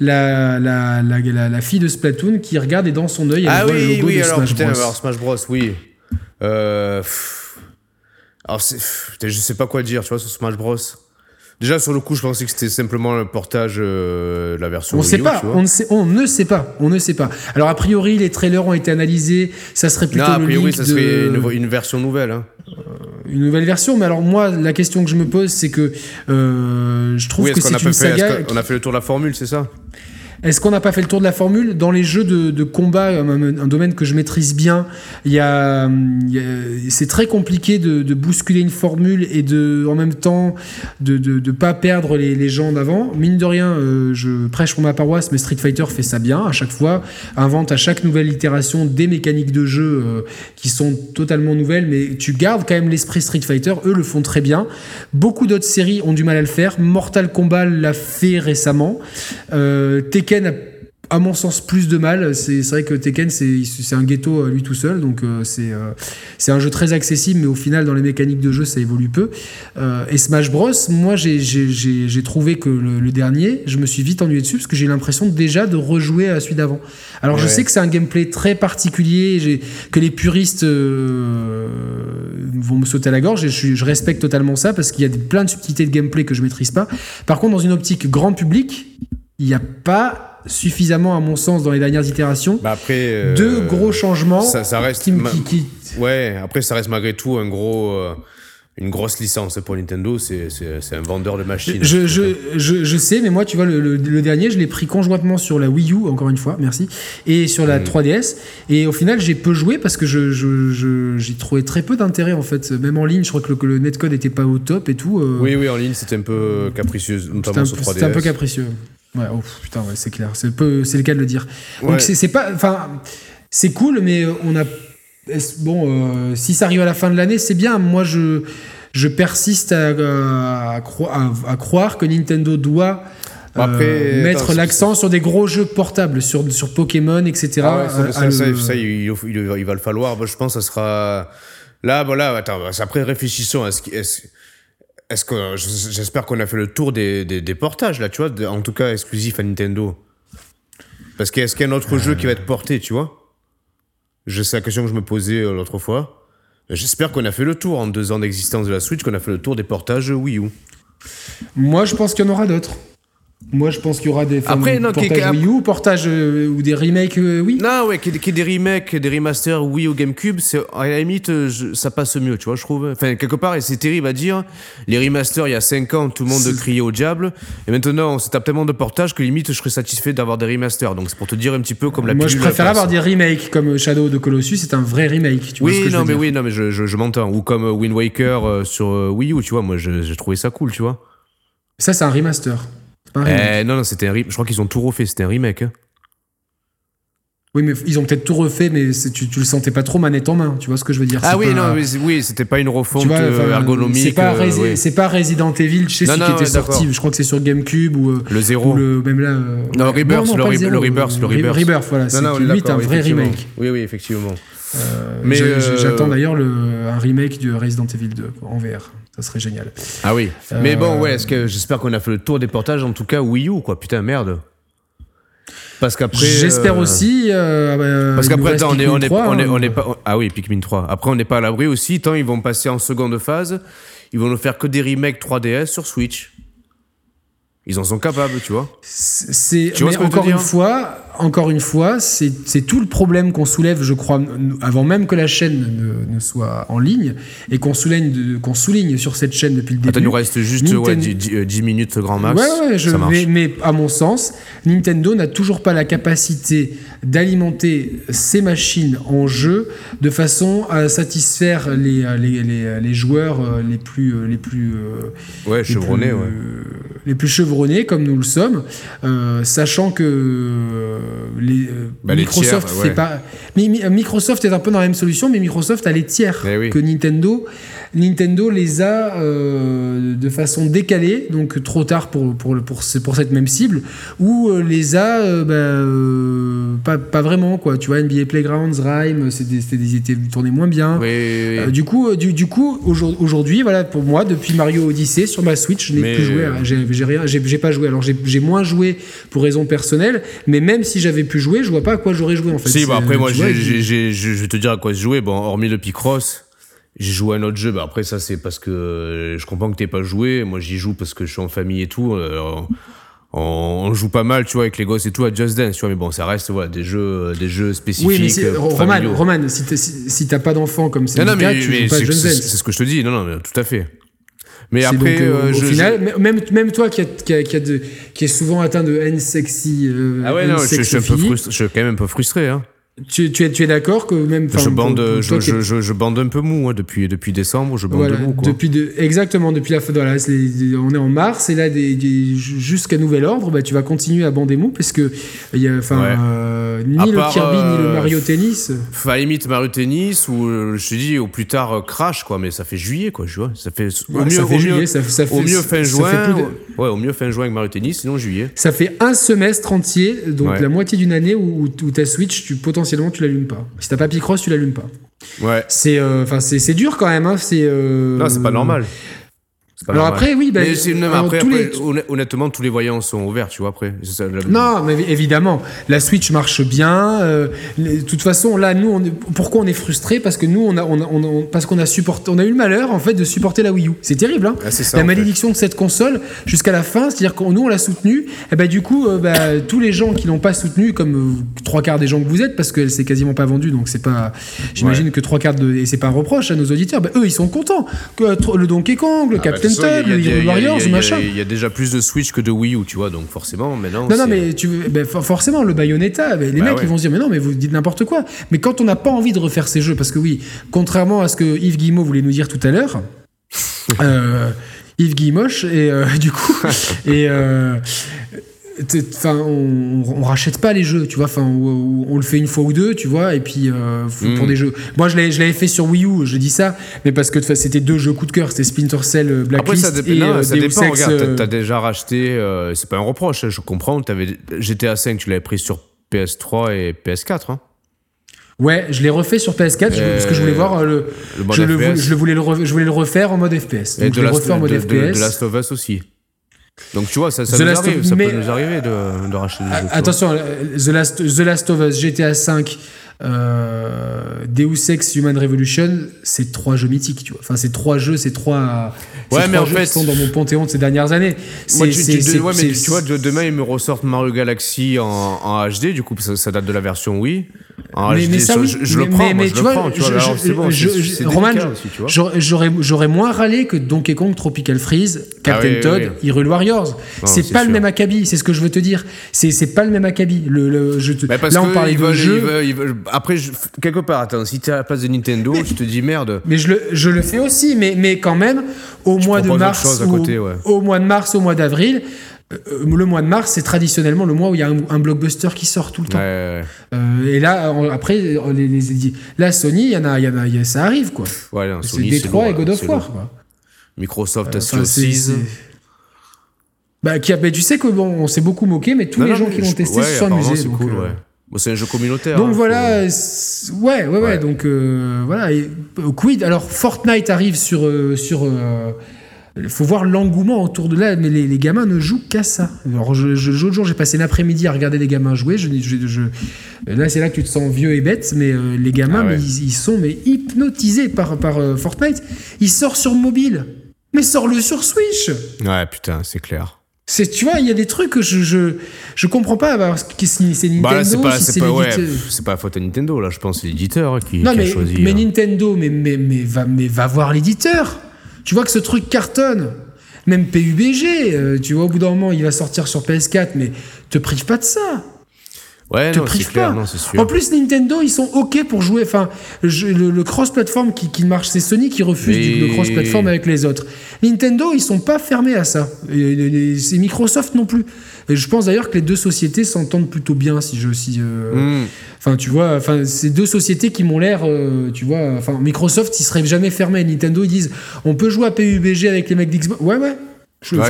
la, la, fille de Splatoon qui regarde et dans son œil elle Ah voit le oui, logo oui, de alors Smash putain, Bros. alors Smash Bros, oui. Euh, alors, je sais pas quoi dire, tu vois, sur Smash Bros. Déjà, sur le coup, je pensais que c'était simplement le portage euh, de la version On Wii sait U, pas, on ne sait, on ne sait pas, on ne sait pas. Alors a priori, les trailers ont été analysés, ça serait plutôt Non, a priori, ça serait de- une, une version nouvelle. Hein. une nouvelle version. Mais alors moi, la question que je me pose, c'est que euh, je trouve Oui, que c'est une fait, saga. est-ce qu'on a fait le tour de la formule, c'est ça? Est-ce qu'on n'a pas fait le tour de la formule Dans les jeux de, combat, un, un domaine que je maîtrise bien, y a, c'est très compliqué de, bousculer une formule et en même temps de ne pas perdre les, gens d'avant. Mine de rien, euh, je prêche pour ma paroisse, mais Street Fighter fait ça bien à chaque fois, invente à chaque nouvelle itération des mécaniques de jeu euh, qui sont totalement nouvelles, mais tu gardes quand même l'esprit Street Fighter, eux le font très bien. Beaucoup d'autres séries ont du mal à le faire. Mortal Kombat l'a fait récemment. Euh, a à mon sens plus de mal. C'est vrai que Tekken c'est un ghetto à lui tout seul donc euh, c'est euh, c'est un jeu très accessible mais au final dans les mécaniques de jeu ça évolue peu. Euh, et Smash Bros moi j'ai- trouvé que le, le dernier je me suis vite ennuyé dessus parce que j'ai l'impression déjà de rejouer à celui d'avant. Alors je sais que c'est un gameplay très particulier que les puristes euh, vont me sauter à la gorge et je, je respecte totalement ça parce qu'il y a plein de subtilités de gameplay que je maîtrise pas. Par contre dans une optique grand public il n'y a pas suffisamment, à mon sens, dans les dernières itérations, bah après, euh, de gros changements ça, ça reste. qui, me- ma- qui- qui- Ouais, après, ça reste malgré tout un gros. euh, une grosse licence pour Nintendo, c'est un vendeur de machines. Je, je, je, je sais, mais moi, tu vois, le, le- le dernier, je l'ai pris conjointement sur la Wii U, encore une fois, merci, et sur la Mm. 3DS. Et au final, j'ai peu joué parce que je, je, je- j'y trouvais très peu d'intérêt, en fait. Même en ligne, je crois que le, que le netcode n'était pas au top et tout. euh, Oui, oui, en ligne, c'était un peu capricieux, notamment un, sur peu- 3DS. c'était un peu capricieux. Ouais, oh, putain, ouais, c'est clair. C'est le cas de le dire. Ouais. Donc c'est pas, enfin, c'est cool, mais on a, bon, euh, si ça arrive à la fin de l'année, c'est bien. Moi, je, je persiste à, à, croi- à- à croire que Nintendo doit après, euh, mettre l'accent sur des gros jeux portables, sur, sur Pokémon, etc. Ah ouais, ça, à- ça, à ça, le- ça, il, il- il- il va le falloir. Je pense que ça sera. Là, voilà, attends, après réfléchissons. Est-ce que- est-ce est-ce que j'espère qu'on a fait le tour des, des, des portages là, tu vois, en tout cas exclusif à Nintendo. Parce qu'est-ce qu'il y a un autre jeu qui va être porté, tu vois? Sais la question que je me posais euh, l'autre fois. J'espère qu'on a fait le tour en deux ans d'existence de la Switch, qu'on a fait le tour des portages Wii U. Moi, je pense qu'il y en aura d'autres. Moi, je pense qu'il y aura des Après, non, qui- portages qui- Wii U, portages euh, ou des remakes, euh, oui. Non, ouais, y ait des remakes, des remasters Wii au GameCube, c'est à la limite, euh, je- ça passe mieux, tu vois, je trouve. Enfin, quelque part, et c'est terrible à dire, les remasters, il y a 5 ans, tout le monde criait au diable, et maintenant, on se tape tellement de portages que limite, je serais satisfait d'avoir des remasters. Donc, c'est pour te dire un petit peu comme la Moi, je préfère avoir des remakes comme Shadow of the Colossus, c'est un vrai remake. Tu vois ce Oui, je non, veux mais dire. oui, non, mais je, je, je m'entends. Ou comme euh, Wind Waker euh, sur euh, Wii U, tu vois, moi, j'ai trouvé ça cool, tu vois. Ça, c'est un remaster. Pas. Eh, non, non, c'était un remake. Je crois qu'ils ont tout refait, c'était un remake. hein. Oui, mais ils ont peut-être tout refait, mais tu, tu le sentais pas trop manette en main. Tu vois ce que je veux dire Ah oui, pas- non, mais oui, c'était pas une refonte vois, euh, enfin, ergonomique. C'est pas, euh, oui. c'est pas Resident Evil, je sais Non, non, qui était ouais, sorti. Je crois que c'est sur GameCube ou, euh, Le zéro. ou le même là. Non. Rebirth, le le Rebirth, le Re- Rebirth. Rebirth, voilà. C'est limite un vrai remake. Oui, oui, effectivement. Euh, Mais, j'a- euh, J'attends d'ailleurs le- un remake de Resident Evil 2 en VR. Ça serait génial. Ah oui. Mais Euh, bon, ouais, que j'espère qu'on a fait le tour des portages, en tout cas Wii U, quoi. Putain, merde. Parce qu'après. J'espère euh, aussi. euh, bah, Parce qu'après, on est, on est, 3, on est, hein. on est pas. Ah oui, Pikmin 3. Après, on n'est pas à l'abri aussi. Tant ils vont passer en seconde phase, ils vont nous faire que des remakes 3DS sur Switch. Ils en sont capables, tu vois. C'est Tu vois mais encore une fois, encore une fois, c'est tout le problème qu'on soulève, je crois, avant même que la chaîne ne, ne soit en ligne et qu'on souligne, de- qu'on souligne sur cette chaîne depuis le début. Attends, il nous reste juste Nintendo- ouais, 10, 10, euh, 10 minutes grand max. Ouais, ouais, je, ça mais, mais à mon sens, Nintendo n'a toujours pas la capacité d'alimenter ses machines en jeu de façon à satisfaire les, les, les, les joueurs euh, les plus, euh, les plus euh, Ouais, les chevronné, plus, ouais. euh, les plus chevronnés comme nous le sommes, euh, sachant que euh, les, euh, Bah, les Microsoft tiers, pas. Mi- Mi- Microsoft est un peu dans la même solution, mais Microsoft a les tiers Eh oui. que Nintendo. Nintendo les a euh, de façon décalée, donc trop tard pour, pour, pour, pour cette même cible, ou euh, les a euh, bah, euh, pas, pas vraiment, quoi. Tu vois, NBA Playgrounds, Rhyme, c'était c'était des étaient tournés moins bien. Oui, oui, oui. Euh, du coup, du, du coup, aujourd- aujourd'hui, voilà, pour moi, depuis Mario Odyssey sur ma Switch, je n'ai plus joué. J'ai rien, j'ai pas joué. Alors j'ai moins joué pour raison personnelle, mais même si j'avais pu jouer, je vois pas à quoi j'aurais joué en fait. Si, bah après, moi, je je vais te dire à quoi se jouer. Bon, hormis le Picross, j'ai joué à un autre jeu. Bah après, ça, c'est parce que euh, je comprends que t'es pas joué. Moi, j'y joue parce que je suis en famille et tout. Euh, on, on joue pas mal, tu vois, avec les gosses et tout à Just Dance, tu vois. Mais bon, ça reste, voilà, des jeux, des jeux spécifiques. Oui, mais euh, Roman. Roman, si t'as si, si t'as pas d'enfant comme c'est Non, le non, mais, cas, tu mais joues pas Just Dance. c'est ce que je te dis. Non, non, mais tout à fait. Mais après, donc, euh, euh, au je, final, même, même toi qui, a- qui, a- qui, a de- qui est souvent atteint de haine sexy, euh, ah ouais, non, je, je suis un peu frustré. Je suis quand même un peu frustré. Hein. Tu, tu es, tu es d'accord que même. Je bande, je, je, je, je bande un peu mou hein, depuis, depuis décembre. Je bande Voilà, mou. Quoi. depuis de, exactement depuis la voilà, on est en mars et là jusqu'à nouvel ordre bah, tu vas continuer à bander mou parce que y a Ouais. euh, ni À le part, Kirby ni le euh, Mario Tennis à limite Mario Tennis ou euh, je te dis au plus tard euh, Crash quoi, mais ça fait juillet quoi, vois. Ça fait au Ouais, mieux, ça fait au juillet mieux, ça, ça fait, au mieux fin juin. de- Ouais, au mieux fin juin avec Mario Tennis, sinon juillet. ça fait un semestre entier donc la moitié d'une année où, où ta Switch tu potentiellement tu l'allumes pas si t'as pas Picross tu l'allumes pas Ouais. c'est euh, enfin c'est c'est dur quand même hein, c'est euh, Non, c'est pas normal. Pas alors normal. après oui bah, Mais c'est- non, mais alors, après, tous les- après, honn- honnêtement, tous les voyants sont ouverts, tu vois. Après, C'est ça, la- Non, mais évidemment, la Switch marche bien. euh, de toute façon, là, nous, on est, pourquoi on est frustré Parce que nous, on a, on a- on a- parce qu'on a supporté, on a eu le malheur en fait de supporter la Wii U. C'est terrible, hein Ah, ça, La malédiction de cette console jusqu'à la fin, c'est-à-dire que nous, on l'a soutenue. Et ben du coup, euh, bah, tous les gens qui l'ont pas soutenue, comme euh, trois quarts des gens que vous êtes, parce qu'elle s'est quasiment pas vendue, donc c'est pas. J'imagine que trois quarts de et c'est pas un reproche à nos auditeurs. bah, eux, ils sont contents que le Donkey Kong, le Ah, bah, Captain façon, il y a- Warriors, machin. Il y déjà plus de Switch que de Wii U, tu vois. Donc forcément, maintenant. Non, non, mais tu, ben, for- forcément, le Bayonetta, ben, les Bah mecs, ouais. ils vont se dire, mais non, mais vous dites n'importe quoi. Mais quand on n'a pas envie de refaire ces jeux, parce que oui, contrairement à ce que Yves Guillemot voulait nous dire tout à l'heure, euh, Yves Guillemoche, et euh, du coup, et. euh, Enfin, on, on rachète pas les jeux, tu vois. Enfin, on, on le fait une fois ou deux, tu vois. Et puis euh, pour Mm. des jeux. Moi, je l'avais, fait sur Wii U. Je dis ça, mais parce que de c'était deux jeux coup de cœur. C'était Splinter Cell, euh, Après, Blacklist ça, dépend. et non, euh, ça dépend. Regarde, t'as- déjà racheté. euh, c'est pas un reproche, hein, je comprends. Avais, GTA 5, tu l'avais pris sur PS3 et PS4. Hein, Ouais, je l'ai refait sur PS4 je- parce que je voulais voir le. le mode je, le, je voulais le je voulais le refaire en mode FPS. et je de l'ai Last, refait en mode de, de- FPS. de Last of Us aussi. Donc tu vois, ça, nous, of- peut nous arriver de, de racheter des jeux. Attention, euh, The Last, The Last of Us, GTA V, euh, Deus Ex, Human Revolution, c'est trois jeux mythiques, tu vois. Enfin, c'est trois jeux, c'est trois. Ouais, mais trois en jeux fait- qui sont dans mon panthéon de ces dernières années. Moi, tu, tu- ouais, mais tu vois, de- demain ils me ressortent Mario Galaxy en, en HD, du coup ça, ça date de la version Wii. En Mais- ça, je, oui. je le prends, mais- tu le vois, c'est Roman. J'aurais- J'aurais moins râlé que Donkey Kong Tropical Freeze, Captain Ah oui, Todd, oui. Hyrule Warriors. c'est pas le même acabit, c'est ce que je veux te dire. C'est c'est pas le même acabit. Le, le, je te- Bah, là, on parlait de veulent- jeux. ils veulent- ils veulent- Après, je- quelque part, attends, si t'es à la place de Nintendo, je te dis merde. Mais je le, je le fais aussi, mais, mais quand même, au mois de mars, chose à ou- côté, ouais. au mois de mars, au mois d'avril, le mois de mars, c'est traditionnellement le mois où il y a un, un blockbuster qui sort tout le Ouais, temps. ouais, Euh, et là, on- après, euh, les, les- là, Sony, il y en a, y en a, y a- ça arrive quoi. C'est Détroit et God of War. quoi. Microsoft c'est- Bah, qui a, bah, tu sais que bon, on s'est beaucoup moqué, mais tous Non, les non, gens mais qui l'ont testé se sont amusés. C'est donc, cool, euh. Bon, c'est un jeu communautaire. Donc hein, voilà, ouais, ouais, ouais, donc euh, voilà. Et, euh, quid Alors Fortnite arrive sur euh, sur. Il faut voir l'engouement autour de là, mais les, les gamins ne jouent qu'à ça. Alors je, je- l'autre jour, j'ai passé l'après-midi à regarder les gamins jouer. Je, je- je- là, c'est là que tu te sens vieux et bête, mais euh, les gamins, Ah ouais. mais ils, ils sont mais hypnotisés par par euh, Fortnite. Il sort sur mobile, mais sors-le sur Switch. Ouais, putain, c'est clair. C'est, tu vois, il y a des trucs que je je, je comprends pas. parce que c'est Nintendo, Bah là, c'est pas, si c'est c'est pas, ouais, c'est pas la faute à Nintendo, là, je pense, c'est l'éditeur qui, Non, qui mais, a choisi. mais hein. Nintendo, mais, mais, mais, va, mais va voir l'éditeur. Tu vois que ce truc cartonne. Même PUBG, euh, tu vois, au bout d'un moment, il va sortir sur PS4, mais te prive pas de ça. Ouais, te non, prive clair, pas. non, c'est sûr. En plus, Nintendo, ils sont OK pour jouer. Enfin, je- le, le cross-platform qui, qui marche, c'est Sony qui refuse Mais- du- le cross-platform avec les autres. Nintendo, ils sont pas fermés à ça. Et, et- et c'est Microsoft non plus. Et je pense d'ailleurs que les deux sociétés s'entendent plutôt bien, si je. Si, euh, Hmm. Enfin, tu vois, enfin, c'est deux sociétés qui m'ont l'air, euh, tu vois, enfin, Microsoft, ils seraient jamais fermés. Nintendo, ils disent, on peut jouer à PUBG avec les mecs d'Xbox. Ouais, ouais. Je- Ouais,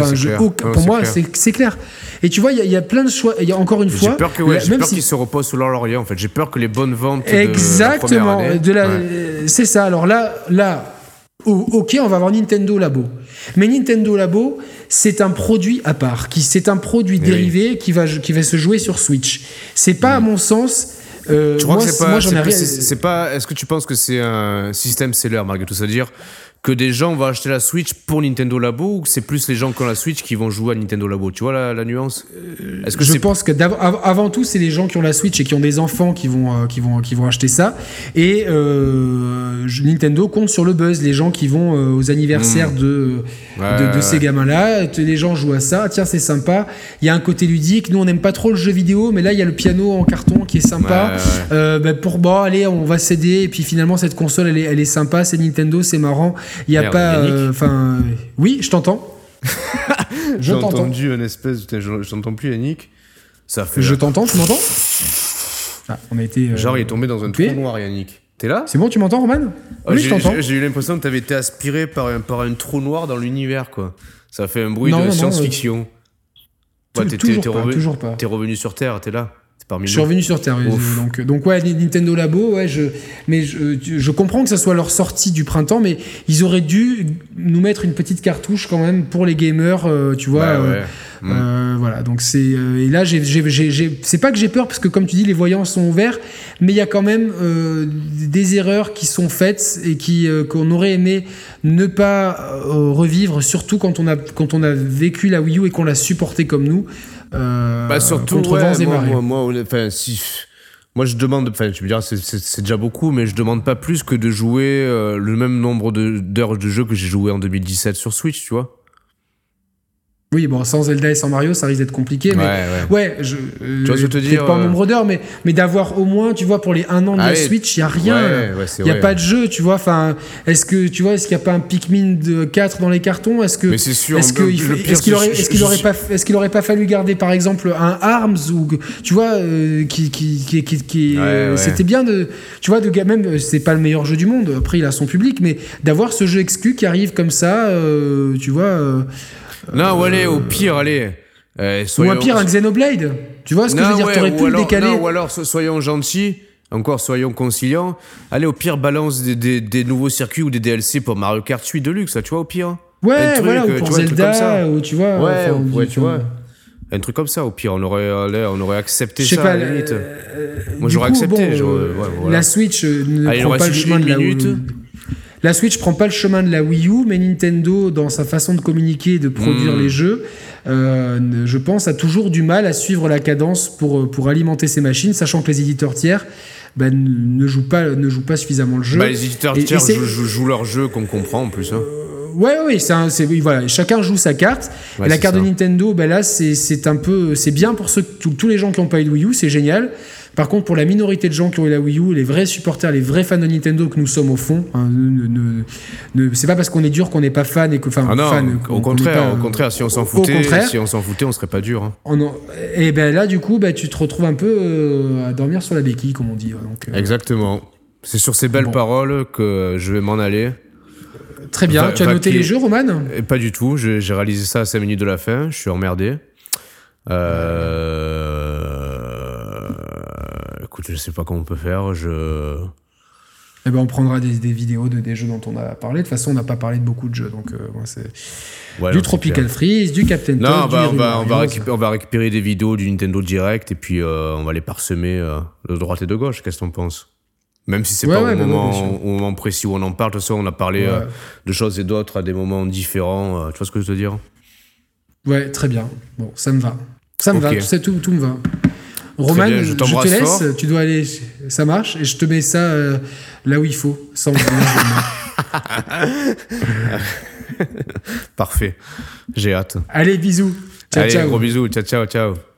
pour moi, c'est clair. Et tu vois, il y, a- il y a plein de choix. Il y a encore une J'ai fois, peur ouais, j'ai peur si- qu'ils se reposent sur leur laurier, en fait. J'ai peur que les bonnes ventes de Exactement. année- De la, Ouais. euh, C'est ça. Alors là, là, ok, on va avoir Nintendo Labo. Mais Nintendo Labo, c'est un produit à part. Qui, c'est un produit Eh oui. dérivé qui va, qui va se jouer sur Switch. C'est pas, Mm. à mon sens, Euh, Tu crois moi, que pas, c'est pas, est-ce que tu penses que c'est un système seller malgré tout? C'est-à-dire que des gens vont acheter la Switch pour Nintendo Labo ou que c'est plus les gens qui ont la Switch qui vont jouer à Nintendo Labo? Tu vois la, la nuance? Est-ce que je pense que av- avant tout, c'est les gens qui ont la Switch et qui ont des enfants qui vont, euh, qui vont, qui vont acheter ça. Et euh, Nintendo compte sur le buzz, les gens qui vont euh, aux anniversaires de. Ouais, de, de ces gamins-là. Les gens jouent à ça. Tiens, c'est sympa. Il y a un côté ludique. Nous, on n'aime pas trop le jeu vidéo, mais là, il y a le piano en carton qui est sympa. Ouais, ouais. Euh, bah, pour bon, allez, on va céder. Et puis finalement, cette console, elle est, elle est sympa. C'est Nintendo, c'est marrant. Il y a Merde, pas. Yannick. euh, Enfin, euh, oui, je t'entends. je J'ai entendu une espèce. Je, je t'entends plus, Yannick. Ça fait. Je t'entends. Tu m'entends ah, On a été. euh, Genre, il est tombé dans un coupé. trou noir, Yannick. T'es là? C'est bon, tu m'entends, Roman? Oh, Oui, je t'entends. j'ai- eu l'impression que t'avais été aspiré par un, par un trou noir dans l'univers, quoi. Ça fait un bruit Non, de science-fiction. Tou- Ouais, toujours, toujours pas. T'es revenu sur Terre, t'es là. Parmi Je suis revenu sur Terre. oui, Ouf. Donc, donc ouais, Nintendo Labo, ouais, je, mais je, je comprends que ça soit leur sortie du printemps, mais ils auraient dû nous mettre une petite cartouche quand même pour les gamers, euh, tu vois. Bah, euh. Mm. euh, voilà, donc c'est euh, et là j'ai, c'est pas que j'ai peur parce que comme tu dis les voyants sont ouverts, mais il y a quand même euh, des erreurs qui sont faites et qui euh, qu'on aurait aimé ne pas euh, revivre, surtout quand on a quand on a vécu la Wii U et qu'on l'a supporté comme nous. Euh, Bah surtout, contre ouais, moi, moi, enfin, si, moi je demande, enfin tu me diras c'est- déjà beaucoup, mais je demande pas plus que de jouer euh, le même nombre de- d'heures de jeu que j'ai joué en 2017 sur Switch, tu vois. Oui, bon, sans Zelda et sans Mario, ça risque d'être compliqué. Mais ouais. ouais, je. euh, vois ce que je te peut-être dire, pas en euh, nombre d'heures, mais, mais d'avoir au moins, tu vois, pour les un an de la Allez. Switch, il n'y a rien. Ouais, Il n'y a vrai. pas de jeu, tu vois. Enfin, est-ce que tu vois, est-ce qu'il n'y a pas un Pikmin de 4 dans les cartons? Est-ce que Mais c'est sûr, Est-ce qu'il aurait, pas, est-ce qu'il aurait pas fallu garder par exemple un Arms ou tu vois, euh, qui, qui, euh, c'était bien de, tu vois, de même, euh, c'est pas le meilleur jeu du monde. Après, il a son public, mais d'avoir ce jeu exclu qui arrive comme ça, euh, tu vois. Non, ou allez, au pire, allez. euh, ou un pire, un Xenoblade. Tu vois ce que Non, je veux dire ouais, T'aurais pu le décaler. non, ou alors so- soyons gentils, encore soyons conciliants. Allez, au pire, balance des, des- des nouveaux circuits ou des DLC pour Mario Kart 8 Deluxe, tu vois, au pire. Ouais, truc, voilà, euh, tu vois, ça. Zelda, ou tu vois. Ouais, enfin, ouais, tu vois. Un truc comme ça, au pire, on aurait, allez, on aurait accepté Je sais ça pas. à la limite. euh, Moi, du j'aurais accepté, bon, j'aurais- ouais, voilà. La Switch ne Allez, prend pas le chemin de minute. La Switch prend pas le chemin de la Wii U, mais Nintendo, dans sa façon de communiquer et de produire Mm. les jeux, euh, je pense, a toujours du mal à suivre la cadence pour, euh, pour alimenter ses machines, sachant que les éditeurs tiers ben, ne, jouent pas, ne jouent pas suffisamment le jeu. Bah, les éditeurs Et- tiers jouent, jouent- jouent leur jeu qu'on comprend en plus. Hein. Ouais, ouais, c'est un- c'est- oui, voilà, chacun joue sa carte. Ouais, et la carte ça. de Nintendo, ben là, c'est un peu, c'est bien pour ceux, tous les gens qui n'ont pas eu de Wii U, c'est génial. Par contre, pour la minorité de gens qui ont eu la Wii U, les vrais supporters, les vrais fans de Nintendo que nous sommes au fond, hein, ne- ne- ne- c'est pas parce qu'on est dur qu'on n'est pas fan et que, enfin, Ah non, fan, qu'on- au contraire, pas, au contraire, si on s'en foutait, si on s'en foutait, on serait pas dur. hein. on en- et ben là, du coup, ben, tu te retrouves un peu euh, à dormir sur la béquille, comme on dit. Donc, euh, Exactement. C'est sur ces belles Bon. paroles que je vais m'en aller. très bien. Va- tu as noté les jeux, Roman? Et pas du tout, j'ai j'ai réalisé ça à 5 minutes de la fin, je suis emmerdé. Euh... Écoute, je sais pas comment on peut faire, je... Eh ben, on prendra des, des vidéos de, des jeux dont on a parlé. De toute façon, on n'a pas parlé de beaucoup de jeux, donc euh, ouais, c'est Ouais, du non, Tropical. Freeze, du Captain Toad, Non, du bah, on, va, on, va récupérer, on va récupérer des vidéos du Nintendo Direct et puis euh, on va les parsemer euh, de droite et de gauche. Qu'est-ce que t'en penses? Même si c'est Ouais, pas au, bah moment, au moment précis où on en parle, de toute façon, on a parlé de choses et d'autres à des moments différents. tu vois ce que je veux dire? Ouais, très bien. Bon, ça me va. Ça me va, tout, tout, tout me va. Roman, bien, je je, te laisse, fort. tu dois aller, ça marche, et je te mets ça euh, là où il faut, sans Parfait. J'ai hâte. Allez, bisous. Ciao, Allez, ciao. gros bisous. Ciao, ciao, ciao.